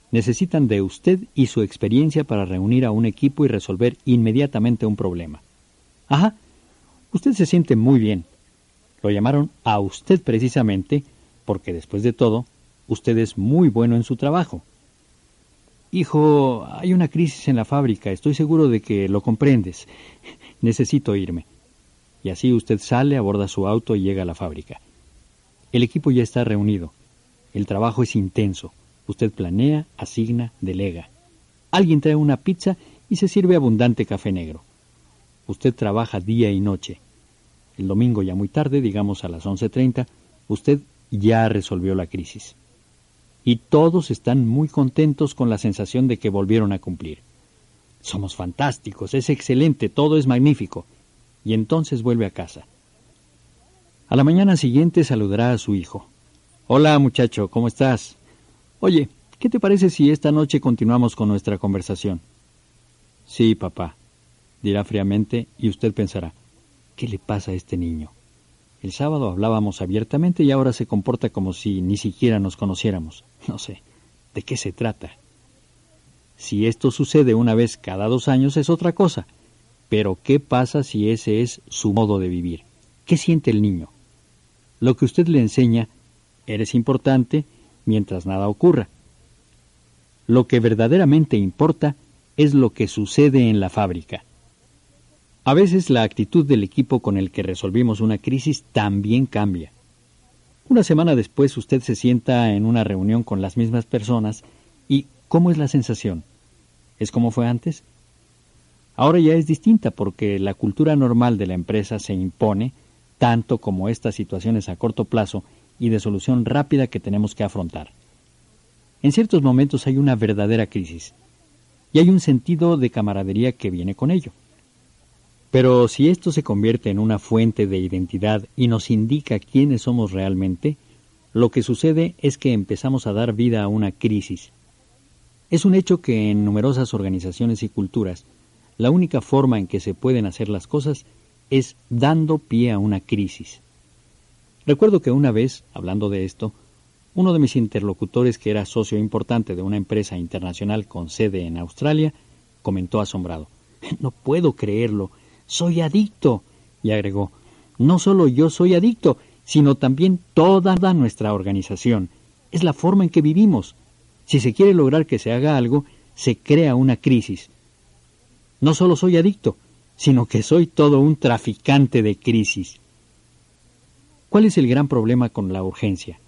Necesitan de usted y su experiencia para reunir a un equipo y resolver inmediatamente un problema. Ajá, usted se siente muy bien. Lo llamaron a usted precisamente porque después de todo, usted es muy bueno en su trabajo. Hijo, hay una crisis en la fábrica, estoy seguro de que lo comprendes. Necesito irme. Y así usted sale, aborda su auto y llega a la fábrica. El equipo ya está reunido. El trabajo es intenso. Usted planea, asigna, delega. Alguien trae una pizza y se sirve abundante café negro. Usted trabaja día y noche. El domingo ya muy tarde, digamos a las 11.30, usted ya resolvió la crisis. Y todos están muy contentos con la sensación de que volvieron a cumplir. Somos fantásticos, es excelente, todo es magnífico. Y entonces vuelve a casa. A la mañana siguiente saludará a su hijo. Hola muchacho, ¿cómo estás? Oye, ¿qué te parece si esta noche continuamos con nuestra conversación? Sí, papá, dirá fríamente y usted pensará, ¿qué le pasa a este niño? El sábado hablábamos abiertamente y ahora se comporta como si ni siquiera nos conociéramos. No sé, ¿de qué se trata? Si esto sucede una vez cada dos años es otra cosa, pero ¿qué pasa si ese es su modo de vivir? ¿Qué siente el niño? Lo que usted le enseña, eres importante, mientras nada ocurra. Lo que verdaderamente importa es lo que sucede en la fábrica. A veces la actitud del equipo con el que resolvimos una crisis también cambia. Una semana después usted se sienta en una reunión con las mismas personas y ¿cómo es la sensación? ¿Es como fue antes? Ahora ya es distinta porque la cultura normal de la empresa se impone tanto como estas situaciones a corto plazo y de solución rápida que tenemos que afrontar. En ciertos momentos hay una verdadera crisis y hay un sentido de camaradería que viene con ello. Pero si esto se convierte en una fuente de identidad y nos indica quiénes somos realmente, lo que sucede es que empezamos a dar vida a una crisis. Es un hecho que en numerosas organizaciones y culturas, la única forma en que se pueden hacer las cosas es dando pie a una crisis. Recuerdo que una vez, hablando de esto, uno de mis interlocutores, que era socio importante de una empresa internacional con sede en Australia, comentó asombrado, No puedo creerlo, soy adicto. Y agregó, No solo yo soy adicto, sino también toda nuestra organización. Es la forma en que vivimos. Si se quiere lograr que se haga algo, se crea una crisis. No solo soy adicto, sino que soy todo un traficante de crisis. ¿Cuál es el gran problema con la urgencia?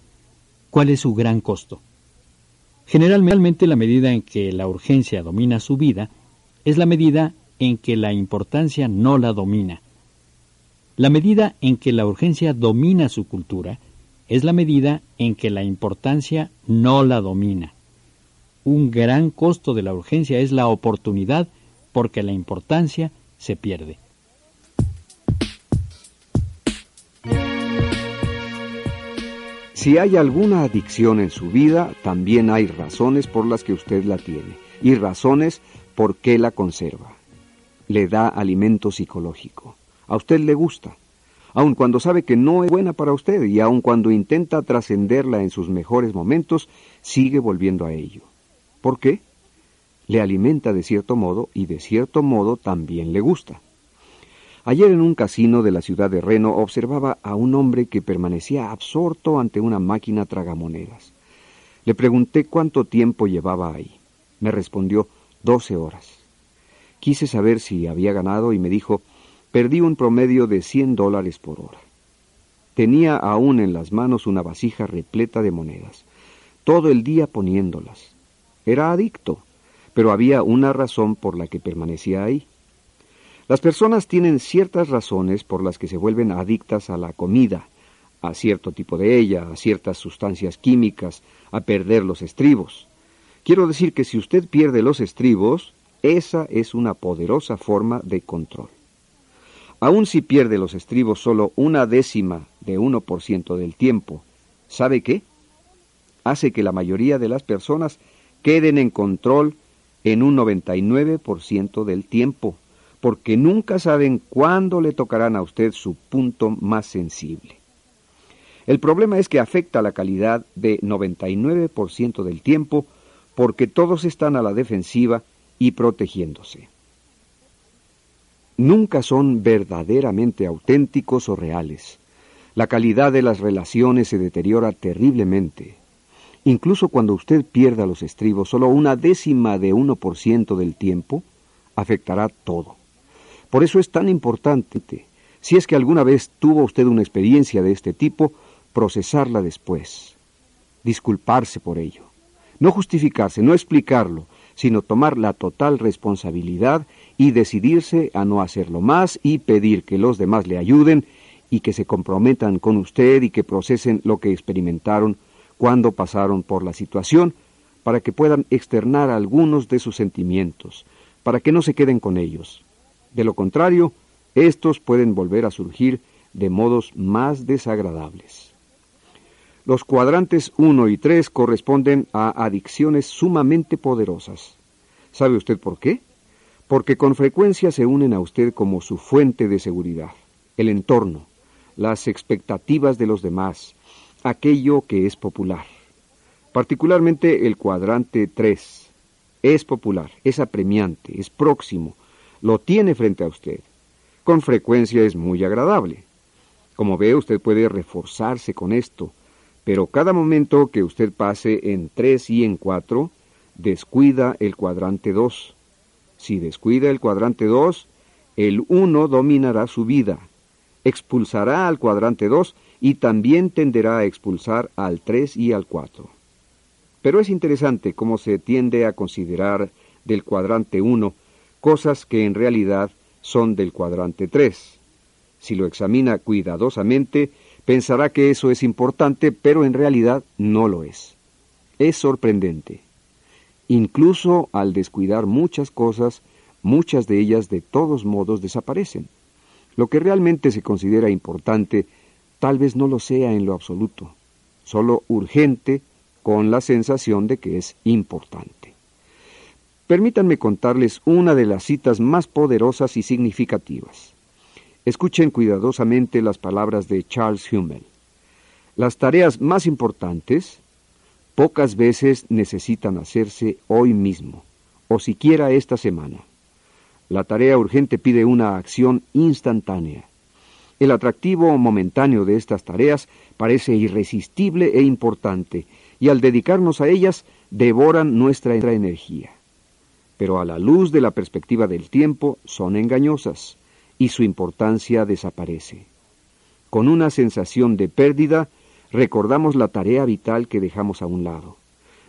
¿Cuál es su gran costo? Generalmente la medida en que la urgencia domina su vida es la medida en que la importancia no la domina. La medida en que la urgencia domina su cultura es la medida en que la importancia no la domina. Un gran costo de la urgencia es la oportunidad porque la importancia se pierde.
Si hay alguna adicción en su vida, también hay razones por las que usted la tiene y razones por qué la conserva. Le da alimento psicológico. A usted le gusta, aun cuando sabe que no es buena para usted y aun cuando intenta trascenderla en sus mejores momentos, sigue volviendo a ello. ¿Por qué? Le alimenta de cierto modo y de cierto modo también le gusta. Ayer en un casino de la ciudad de Reno observaba a un hombre que permanecía absorto ante una máquina tragamonedas. Le pregunté cuánto tiempo llevaba ahí. Me respondió doce horas. Quise saber si había ganado y me dijo perdí un promedio de cien dólares por hora. Tenía aún en las manos una vasija repleta de monedas, todo el día poniéndolas. Era adicto, pero había una razón por la que permanecía ahí. Las personas tienen ciertas razones por las que se vuelven adictas a la comida, a cierto tipo de ella, a ciertas sustancias químicas, a perder los estribos. Quiero decir que si usted pierde los estribos, esa es una poderosa forma de control. Aun si pierde los estribos solo una décima de 1% del tiempo, ¿sabe qué? Hace que la mayoría de las personas queden en control en un 99% del tiempo, porque nunca saben cuándo le tocarán a usted su punto más sensible. El problema es que afecta la calidad de 99% del tiempo porque todos están a la defensiva y protegiéndose. Nunca son verdaderamente auténticos o reales. La calidad de las relaciones se deteriora terriblemente. Incluso cuando usted pierda los estribos solo una décima de 1% del tiempo, afectará todo. Por eso es tan importante, si es que alguna vez tuvo usted una experiencia de este tipo, procesarla después, disculparse por ello, no justificarse, no explicarlo, sino tomar la total responsabilidad y decidirse a no hacerlo más y pedir que los demás le ayuden y que se comprometan con usted y que procesen lo que experimentaron cuando pasaron por la situación, para que puedan externar algunos de sus sentimientos, para que no se queden con ellos. De lo contrario, estos pueden volver a surgir de modos más desagradables. Los cuadrantes 1 y 3 corresponden a adicciones sumamente poderosas. ¿Sabe usted por qué? Porque con frecuencia se unen a usted como su fuente de seguridad, el entorno, las expectativas de los demás, aquello que es popular. Particularmente el cuadrante 3. Es popular, es apremiante, es próximo, lo tiene frente a usted. Con frecuencia es muy agradable. Como ve, usted puede reforzarse con esto, pero cada momento que usted pase en 3 y en 4, descuida el cuadrante 2. Si descuida el cuadrante 2, el 1 dominará su vida, expulsará al cuadrante 2 y también tenderá a expulsar al 3 y al 4. Pero es interesante cómo se tiende a considerar del cuadrante 1 cosas que en realidad son del cuadrante 3. Si lo examina cuidadosamente, pensará que eso es importante, pero en realidad no lo es. Es sorprendente. Incluso al descuidar muchas cosas, muchas de ellas de todos modos desaparecen. Lo que realmente se considera importante tal vez no lo sea en lo absoluto, solo urgente con la sensación de que es importante. Permítanme contarles una de las citas más poderosas y significativas. Escuchen cuidadosamente las palabras de Charles Hummel. Las tareas más importantes pocas veces necesitan hacerse hoy mismo, o siquiera esta semana. La tarea urgente pide una acción instantánea. El atractivo momentáneo de estas tareas parece irresistible e importante, y al dedicarnos a ellas devoran nuestra energía. Pero a la luz de la perspectiva del tiempo son engañosas, y su importancia desaparece. Con una sensación de pérdida, recordamos la tarea vital que dejamos a un lado.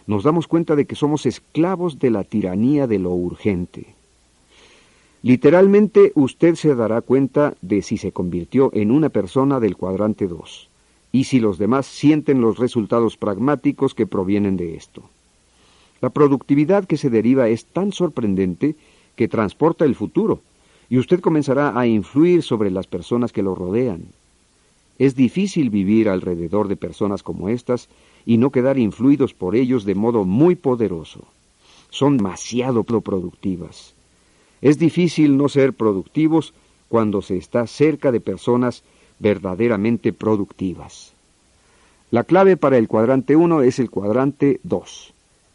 Nos damos cuenta de que somos esclavos de la tiranía de lo urgente. Literalmente usted se dará cuenta de si se convirtió en una persona del cuadrante 2 y si los demás sienten los resultados pragmáticos que provienen de esto. La productividad que se deriva es tan sorprendente que transporta el futuro y usted comenzará a influir sobre las personas que lo rodean. Es difícil vivir alrededor de personas como estas y no quedar influidos por ellos de modo muy poderoso. Son demasiado productivas es difícil no ser productivos cuando se está cerca de personas verdaderamente productivas. La clave para el cuadrante 1 es el cuadrante 2.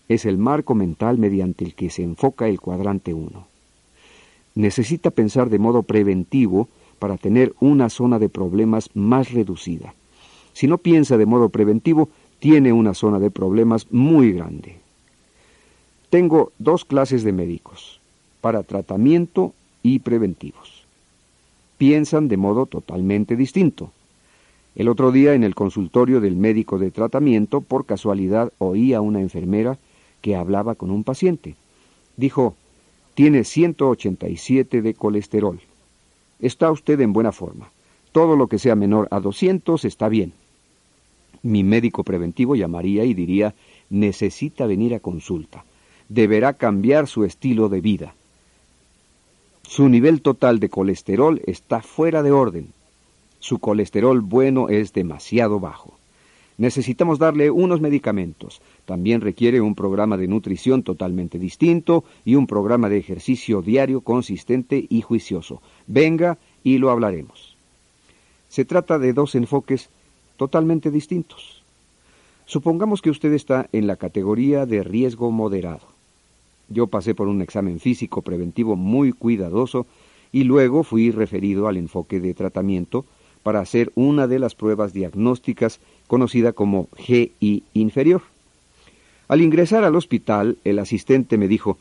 Es el marco mental mediante el que se enfoca el cuadrante 1. Necesita pensar de modo preventivo para tener una zona de problemas más reducida. Si no piensa de modo preventivo, tiene una zona de problemas muy grande. Tengo dos clases de médicos para tratamiento y preventivos. Piensan de modo totalmente distinto. El otro día en el consultorio del médico de tratamiento, por casualidad oí a una enfermera que hablaba con un paciente. Dijo, tiene 187 de colesterol. Está usted en buena forma. Todo lo que sea menor a 200 está bien. Mi médico preventivo llamaría y diría, necesita venir a consulta. Deberá cambiar su estilo de vida. Su nivel total de colesterol está fuera de orden. Su colesterol bueno es demasiado bajo. Necesitamos darle unos medicamentos. También requiere un programa de nutrición totalmente distinto y un programa de ejercicio diario consistente y juicioso. Venga y lo hablaremos. Se trata de dos enfoques totalmente distintos. Supongamos que usted está en la categoría de riesgo moderado. Yo pasé por un examen físico preventivo muy cuidadoso y luego fui referido al enfoque de tratamiento para hacer una de las pruebas diagnósticas conocida como GI inferior. Al ingresar al hospital, el asistente me dijo,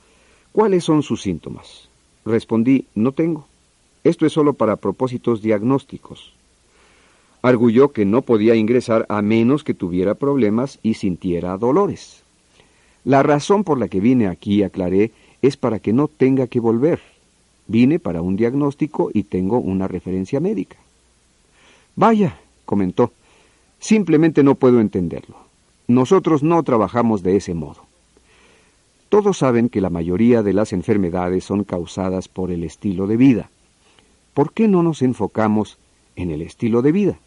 ¿cuáles son sus síntomas? Respondí, no tengo. Esto es solo para propósitos diagnósticos. Arguyó que no podía ingresar a menos que tuviera problemas y sintiera dolores. La razón por la que vine aquí, aclaré, es para que no tenga que volver. Vine para un diagnóstico y tengo una referencia médica. Vaya, comentó, simplemente no puedo entenderlo. Nosotros no trabajamos de ese modo. Todos saben que la mayoría de las enfermedades son causadas por el estilo de vida. ¿Por qué no nos enfocamos en el estilo de vida?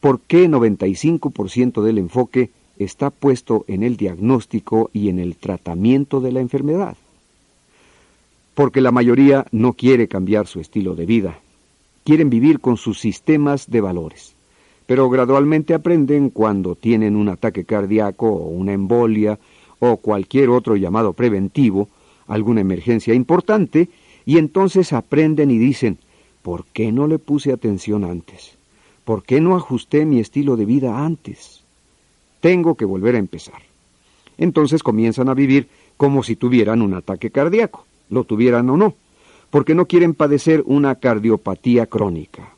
¿Por qué 95% del enfoque está puesto en el diagnóstico y en el tratamiento de la enfermedad. Porque la mayoría no quiere cambiar su estilo de vida, quieren vivir con sus sistemas de valores, pero gradualmente aprenden cuando tienen un ataque cardíaco o una embolia o cualquier otro llamado preventivo, alguna emergencia importante, y entonces aprenden y dicen, ¿por qué no le puse atención antes? ¿Por qué no ajusté mi estilo de vida antes? tengo que volver a empezar. Entonces comienzan a vivir como si tuvieran un ataque cardíaco, lo tuvieran o no, porque no quieren padecer una cardiopatía crónica.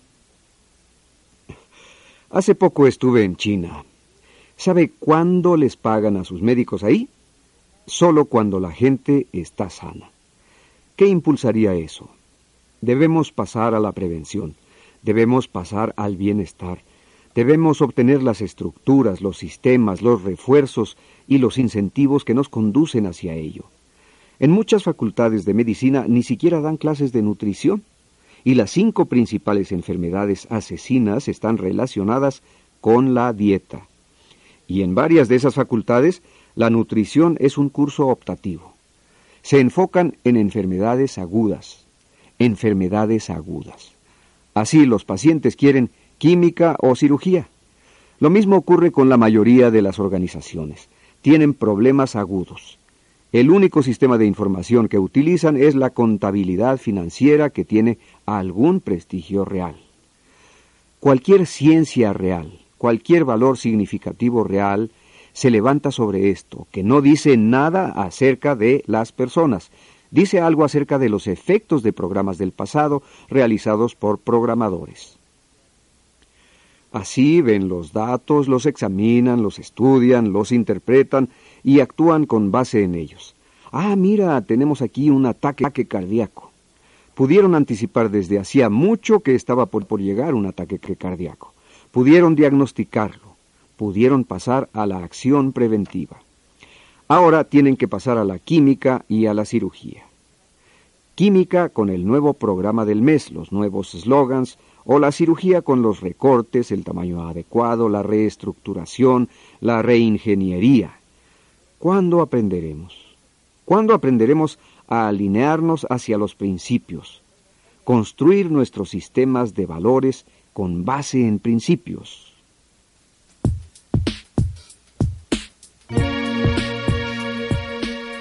Hace poco estuve en China. ¿Sabe cuándo les pagan a sus médicos ahí? Solo cuando la gente está sana. ¿Qué impulsaría eso? Debemos pasar a la prevención, debemos pasar al bienestar, Debemos obtener las estructuras, los sistemas, los refuerzos y los incentivos que nos conducen hacia ello. En muchas facultades de medicina ni siquiera dan clases de nutrición, y las cinco principales enfermedades asesinas están relacionadas con la dieta. Y en varias de esas facultades, la nutrición es un curso optativo. Se enfocan en enfermedades agudas, enfermedades agudas. Así los pacientes quieren química o cirugía. Lo mismo ocurre con la mayoría de las organizaciones. Tienen problemas agudos. El único sistema de información que utilizan es la contabilidad financiera que tiene algún prestigio real. Cualquier ciencia real, cualquier valor significativo real, se levanta sobre esto, que no dice nada acerca de las personas, dice algo acerca de los efectos de programas del pasado realizados por programadores. Así ven los datos, los examinan, los estudian, los interpretan y actúan con base en ellos. Ah, mira, tenemos aquí un ataque cardíaco. Pudieron anticipar desde hacía mucho que estaba por, llegar un ataque cardíaco. Pudieron diagnosticarlo. Pudieron pasar a la acción preventiva. Ahora tienen que pasar a la química y a la cirugía. Química con el nuevo programa del mes, los nuevos slogans, o la cirugía con los recortes, el tamaño adecuado, la reestructuración, la reingeniería. ¿Cuándo aprenderemos? ¿Cuándo aprenderemos a alinearnos hacia los principios? Construir nuestros sistemas de valores con base en principios.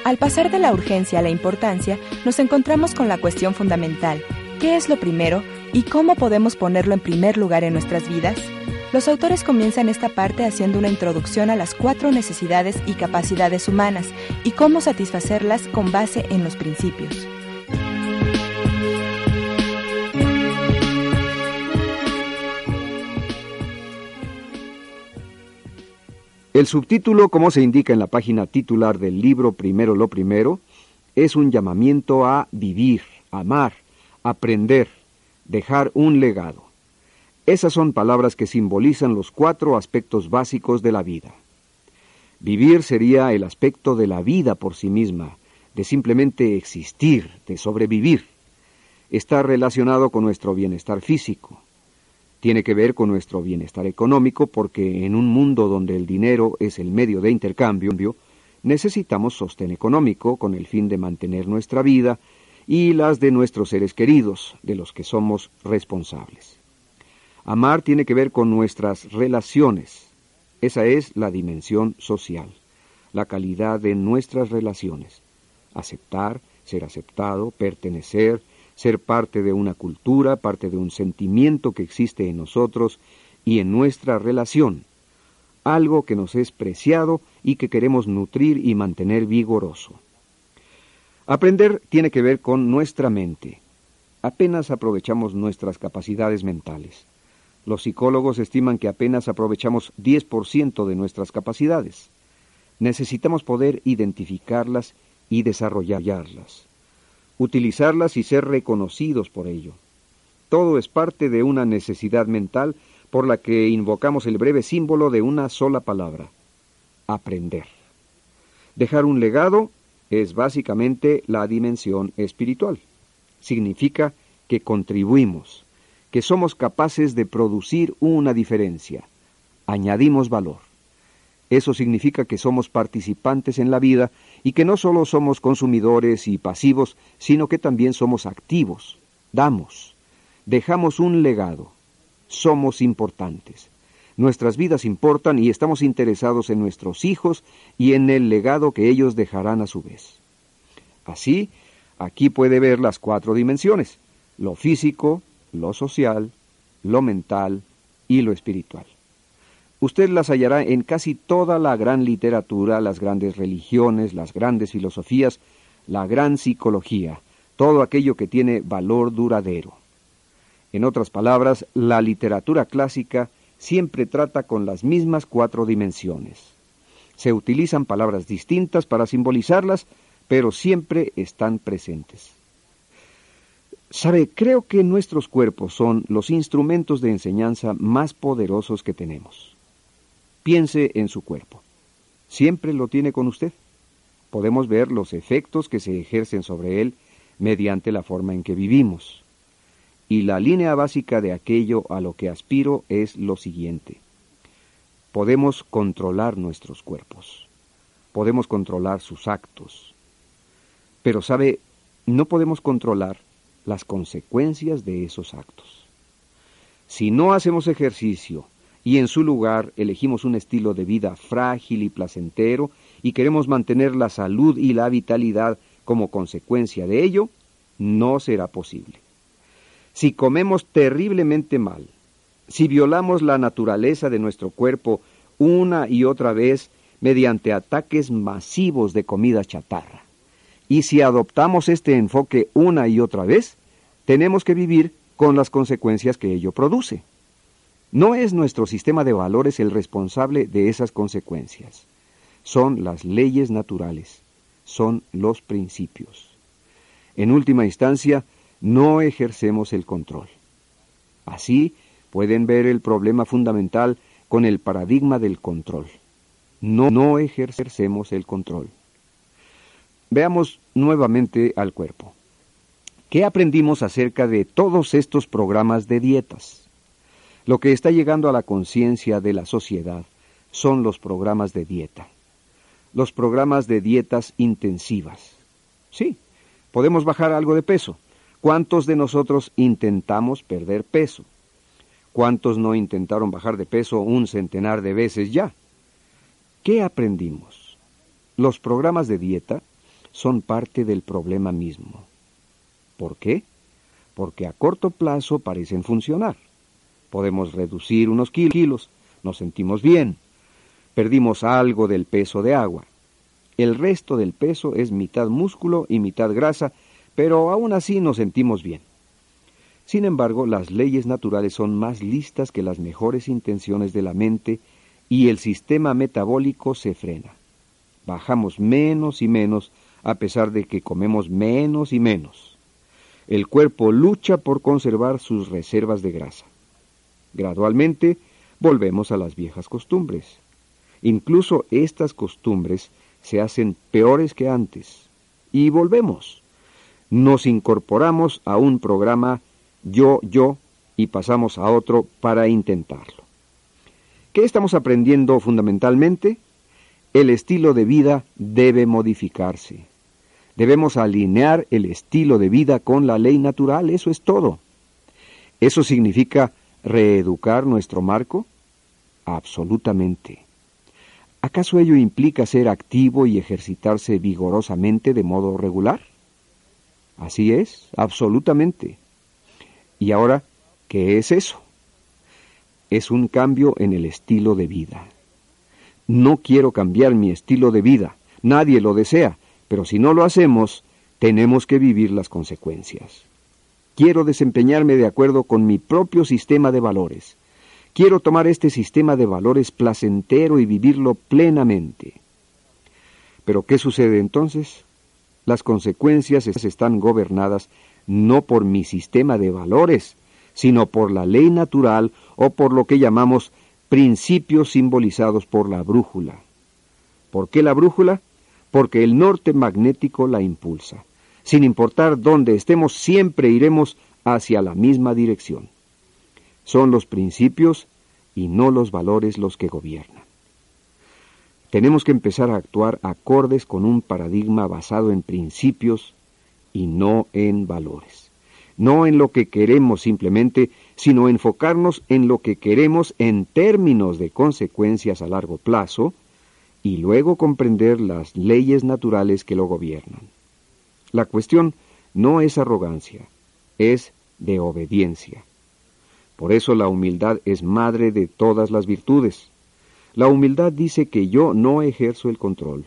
Al pasar de la urgencia a la importancia, nos encontramos con la cuestión fundamental. ¿Qué es lo primero ¿Y cómo podemos ponerlo en primer lugar en nuestras vidas? Los autores comienzan esta parte haciendo una introducción a las cuatro necesidades y capacidades humanas y cómo satisfacerlas con base en los principios.
El subtítulo, como se indica en la página titular del libro Primero lo Primero, es un llamamiento a vivir, amar, aprender, dejar un legado. Esas son palabras que simbolizan los cuatro aspectos básicos de la vida. Vivir sería el aspecto de la vida por sí misma, de simplemente existir, de sobrevivir. está relacionado con nuestro bienestar físico. Tiene que ver con nuestro bienestar económico porque en un mundo donde el dinero es el medio de intercambio, necesitamos sostén económico con el fin de mantener nuestra vida y las de nuestros seres queridos, de los que somos responsables. Amar tiene que ver con nuestras relaciones. Esa es la dimensión social, la calidad de nuestras relaciones. Aceptar, ser aceptado, pertenecer, ser parte de una cultura, parte de un sentimiento que existe en nosotros y en nuestra relación, algo que nos es preciado y que queremos nutrir y mantener vigoroso. Aprender tiene que ver con nuestra mente. Apenas aprovechamos nuestras capacidades mentales. Los psicólogos estiman que apenas aprovechamos 10% de nuestras capacidades. Necesitamos poder identificarlas y desarrollarlas, utilizarlas y ser reconocidos por ello. Todo es parte de una necesidad mental por la que invocamos el breve símbolo de una sola palabra, aprender. Dejar un legado es básicamente la dimensión espiritual. Significa que contribuimos, que somos capaces de producir una diferencia, añadimos valor. Eso significa que somos participantes en la vida y que no solo somos consumidores y pasivos, sino que también somos activos, damos, dejamos un legado, somos importantes. Nuestras vidas importan y estamos interesados en nuestros hijos y en el legado que ellos dejarán a su vez. Así, aquí puede ver las cuatro dimensiones, lo físico, lo social, lo mental y lo espiritual. Usted las hallará en casi toda la gran literatura, las grandes religiones, las grandes filosofías, la gran psicología, todo aquello que tiene valor duradero. En otras palabras, la literatura clásica siempre trata con las mismas cuatro dimensiones. Se utilizan palabras distintas para simbolizarlas, pero siempre están presentes. Sabe, creo que nuestros cuerpos son los instrumentos de enseñanza más poderosos que tenemos. Piense en su cuerpo. ¿Siempre lo tiene con usted? Podemos ver los efectos que se ejercen sobre él mediante la forma en que vivimos. Y la línea básica de aquello a lo que aspiro es lo siguiente. Podemos controlar nuestros cuerpos, podemos controlar sus actos, pero sabe, no podemos controlar las consecuencias de esos actos. Si no hacemos ejercicio y en su lugar elegimos un estilo de vida frágil y placentero y queremos mantener la salud y la vitalidad como consecuencia de ello, no será posible si comemos terriblemente mal, si violamos la naturaleza de nuestro cuerpo una y otra vez mediante ataques masivos de comida chatarra, y si adoptamos este enfoque una y otra vez, tenemos que vivir con las consecuencias que ello produce. No es nuestro sistema de valores el responsable de esas consecuencias. Son las leyes naturales, son los principios. En última instancia, no ejercemos el control. Así pueden ver el problema fundamental con el paradigma del control. No, no ejercemos el control. Veamos nuevamente al cuerpo. ¿Qué aprendimos acerca de todos estos programas de dietas? Lo que está llegando a la conciencia de la sociedad son los programas de dieta. Los programas de dietas intensivas. Sí, podemos bajar algo de peso, ¿Cuántos de nosotros intentamos perder peso? ¿Cuántos no intentaron bajar de peso un centenar de veces ya? ¿Qué aprendimos? Los programas de dieta son parte del problema mismo. ¿Por qué? Porque a corto plazo parecen funcionar. Podemos reducir unos kilos, nos sentimos bien, perdimos algo del peso de agua. El resto del peso es mitad músculo y mitad grasa pero aún así nos sentimos bien. Sin embargo, las leyes naturales son más listas que las mejores intenciones de la mente y el sistema metabólico se frena. Bajamos menos y menos a pesar de que comemos menos y menos. El cuerpo lucha por conservar sus reservas de grasa. Gradualmente volvemos a las viejas costumbres. Incluso estas costumbres se hacen peores que antes. Y volvemos nos incorporamos a un programa yo, yo y pasamos a otro para intentarlo. ¿Qué estamos aprendiendo fundamentalmente? El estilo de vida debe modificarse. Debemos alinear el estilo de vida con la ley natural, eso es todo. ¿Eso significa reeducar nuestro marco? Absolutamente. ¿Acaso ello implica ser activo y ejercitarse vigorosamente de modo regular? Así es, absolutamente. ¿Y ahora qué es eso? Es un cambio en el estilo de vida. No quiero cambiar mi estilo de vida, nadie lo desea, pero si no lo hacemos, tenemos que vivir las consecuencias. Quiero desempeñarme de acuerdo con mi propio sistema de valores. Quiero tomar este sistema de valores placentero y vivirlo plenamente. Pero ¿qué sucede entonces? Las consecuencias están gobernadas no por mi sistema de valores, sino por la ley natural o por lo que llamamos principios simbolizados por la brújula. ¿Por qué la brújula? Porque el norte magnético la impulsa. Sin importar dónde estemos, siempre iremos hacia la misma dirección. Son los principios y no los valores los que gobiernan. Tenemos que empezar a actuar acordes con un paradigma basado en principios y no en valores. No en lo que queremos simplemente, sino enfocarnos en lo que queremos en términos de consecuencias a largo plazo y luego comprender las leyes naturales que lo gobiernan. La cuestión no es arrogancia, es de obediencia. Por eso la humildad es madre de todas las virtudes. La humildad dice que yo no ejerzo el control.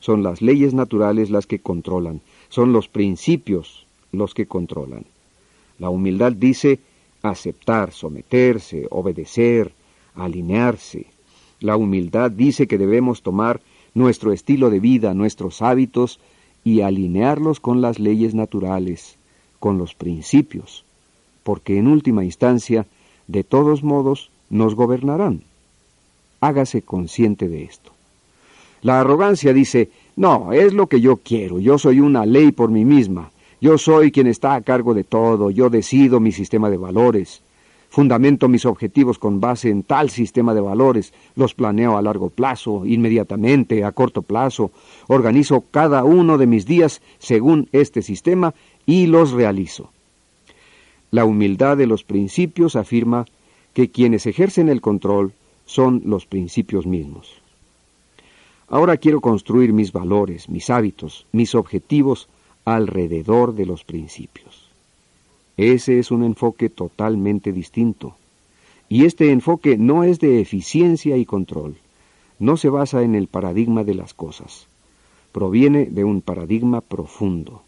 Son las leyes naturales las que controlan, son los principios los que controlan. La humildad dice aceptar, someterse, obedecer, alinearse. La humildad dice que debemos tomar nuestro estilo de vida, nuestros hábitos, y alinearlos con las leyes naturales, con los principios, porque en última instancia, de todos modos, nos gobernarán. Hágase consciente de esto. La arrogancia dice, no, es lo que yo quiero, yo soy una ley por mí misma, yo soy quien está a cargo de todo, yo decido mi sistema de valores, Fundamento mis objetivos con base en tal sistema de valores, los planeo a largo plazo, inmediatamente, a corto plazo, organizo cada uno de mis días según este sistema y los realizo. La humildad de los principios afirma que quienes ejercen el control son los principios mismos. Ahora quiero construir mis valores, mis hábitos, mis objetivos alrededor de los principios. Ese es un enfoque totalmente distinto. Y este enfoque no es de eficiencia y control. No se basa en el paradigma de las cosas. Proviene de un paradigma profundo,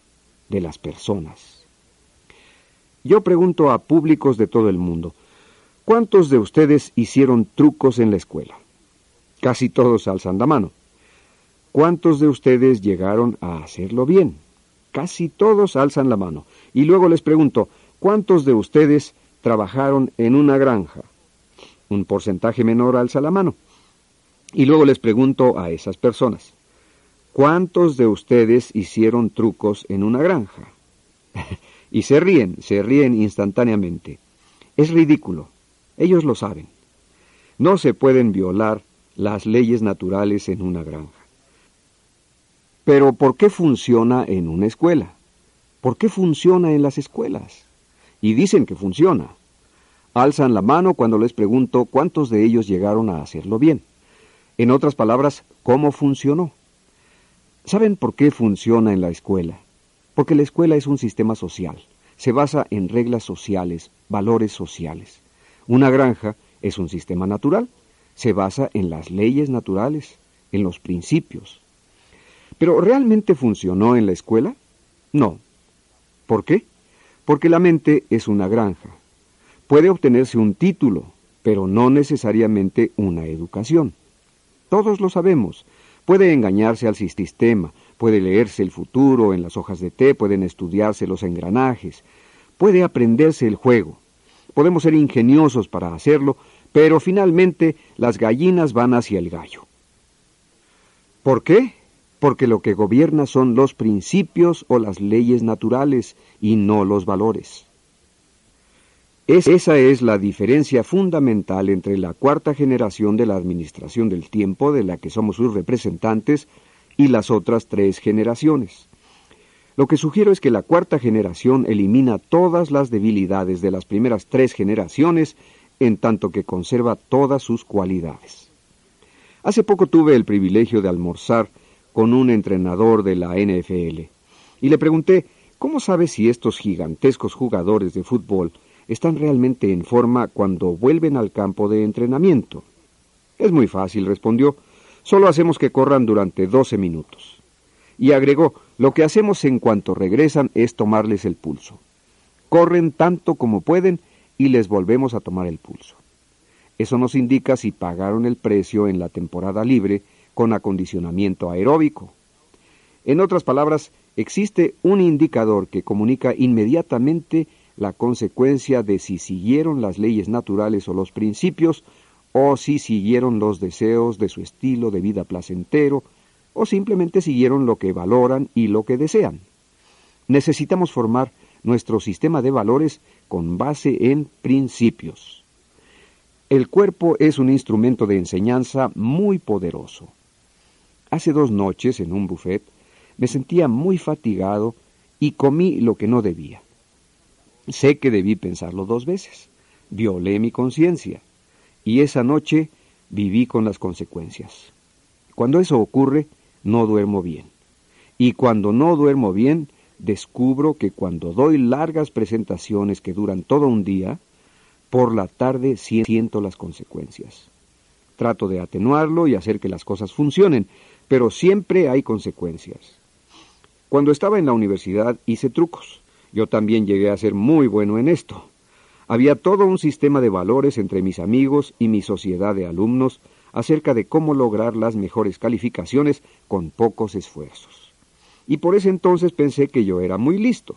de las personas. Yo pregunto a públicos de todo el mundo, ¿cuántos de ustedes hicieron trucos en la escuela? Casi todos alzan la mano. ¿Cuántos de ustedes llegaron a hacerlo bien? Casi todos alzan la mano. Y luego les pregunto, ¿Cuántos de ustedes trabajaron en una granja? Un porcentaje menor alza la mano. Y luego les pregunto a esas personas, ¿cuántos de ustedes hicieron trucos en una granja? y se ríen, se ríen instantáneamente. Es ridículo. Ellos lo saben. No se pueden violar las leyes naturales en una granja. Pero ¿por qué funciona en una escuela? ¿Por qué funciona en las escuelas? Y dicen que funciona. Alzan la mano cuando les pregunto cuántos de ellos llegaron a hacerlo bien. En otras palabras, ¿cómo funcionó? ¿Saben por qué funciona en la escuela? Porque la escuela es un sistema social. Se basa en reglas sociales, valores sociales. Una granja es un sistema natural. Se basa en las leyes naturales, en los principios. ¿Pero realmente funcionó en la escuela? No. ¿Por qué? Porque la mente es una granja. Puede obtenerse un título, pero no necesariamente una educación. Todos lo sabemos. Puede engañarse al sistema, puede leerse el futuro en las hojas de té, pueden estudiarse los engranajes, puede aprenderse el juego. Podemos ser ingeniosos para hacerlo, pero finalmente las gallinas van hacia el gallo. ¿Por qué? Porque lo que gobierna son los principios o las leyes naturales y no los valores. esa es la diferencia fundamental entre la cuarta generación de la administración del tiempo, de la que somos sus representantes, y las otras tres generaciones. Lo que sugiero es que la cuarta generación elimina todas las debilidades de las primeras tres generaciones, en tanto que conserva todas sus cualidades. Hace poco tuve el privilegio de almorzar con un entrenador de la NFL y le pregunté ¿Cómo sabe si estos gigantescos jugadores de fútbol están realmente en forma cuando vuelven al campo de entrenamiento? Es muy fácil, respondió. Solo hacemos que corran durante doce minutos. Y agregó, lo que hacemos en cuanto regresan es tomarles el pulso. Corren tanto como pueden y les volvemos a tomar el pulso. Eso nos indica si pagaron el precio en la temporada libre con acondicionamiento aeróbico. En otras palabras, existe un indicador que comunica inmediatamente la consecuencia de si siguieron las leyes naturales o los principios, o si siguieron los deseos de su estilo de vida placentero, o simplemente siguieron lo que valoran y lo que desean. Necesitamos formar nuestro sistema de valores con base en principios. El cuerpo es un instrumento de enseñanza muy poderoso. Hace dos noches, en un buffet, me sentía muy fatigado y comí lo que no debía. Sé que debí pensarlo dos veces. Violé mi conciencia. Y esa noche viví con las consecuencias. Cuando eso ocurre, no duermo bien. Y cuando no duermo bien, descubro que cuando doy largas presentaciones que duran todo un día, por la tarde siento las consecuencias. Trato de atenuarlo y hacer que las cosas funcionen, pero siempre hay consecuencias. Cuando estaba en la universidad hice trucos. Yo también llegué a ser muy bueno en esto. Había todo un sistema de valores entre mis amigos y mi sociedad de alumnos acerca de cómo lograr las mejores calificaciones con pocos esfuerzos. Y por ese entonces pensé que yo era muy listo.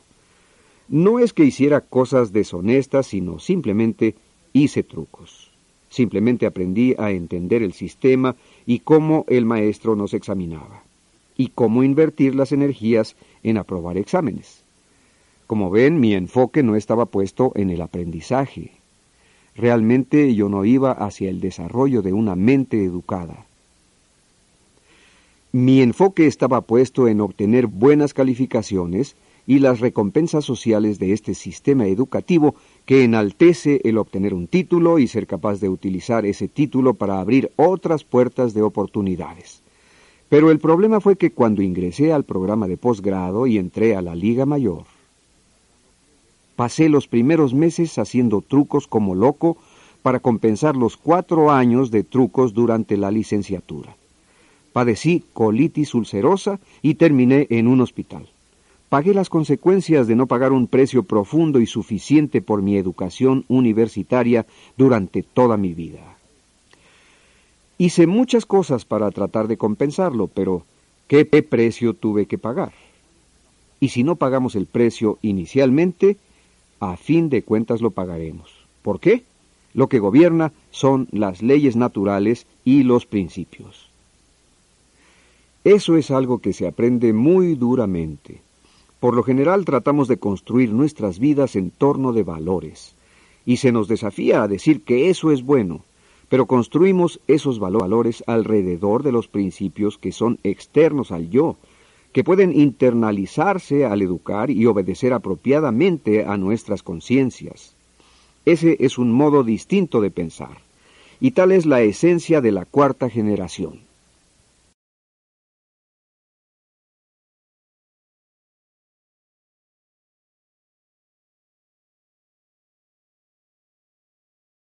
No es que hiciera cosas deshonestas, sino simplemente hice trucos. Simplemente aprendí a entender el sistema y cómo el maestro nos examinaba y cómo invertir las energías en aprobar exámenes. Como ven, mi enfoque no estaba puesto en el aprendizaje. Realmente yo no iba hacia el desarrollo de una mente educada. Mi enfoque estaba puesto en obtener buenas calificaciones y las recompensas sociales de este sistema educativo que enaltece el obtener un título y ser capaz de utilizar ese título para abrir otras puertas de oportunidades. Pero el problema fue que cuando ingresé al programa de posgrado y entré a la Liga Mayor, pasé los primeros meses haciendo trucos como loco para compensar los cuatro años de trucos durante la licenciatura. Padecí colitis ulcerosa y terminé en un hospital. Pagué las consecuencias de no pagar un precio profundo y suficiente por mi educación universitaria durante toda mi vida. Hice muchas cosas para tratar de compensarlo, pero ¿qué precio tuve que pagar? Y si no pagamos el precio inicialmente, a fin de cuentas lo pagaremos. ¿Por qué? Lo que gobierna son las leyes naturales y los principios. Eso es algo que se aprende muy duramente. Por lo general tratamos de construir nuestras vidas en torno de valores, y se nos desafía a decir que eso es bueno, pero construimos esos valores alrededor de los principios que son externos al yo, que pueden internalizarse al educar y obedecer apropiadamente a nuestras conciencias. Ese es un modo distinto de pensar, y tal es la esencia de la cuarta generación.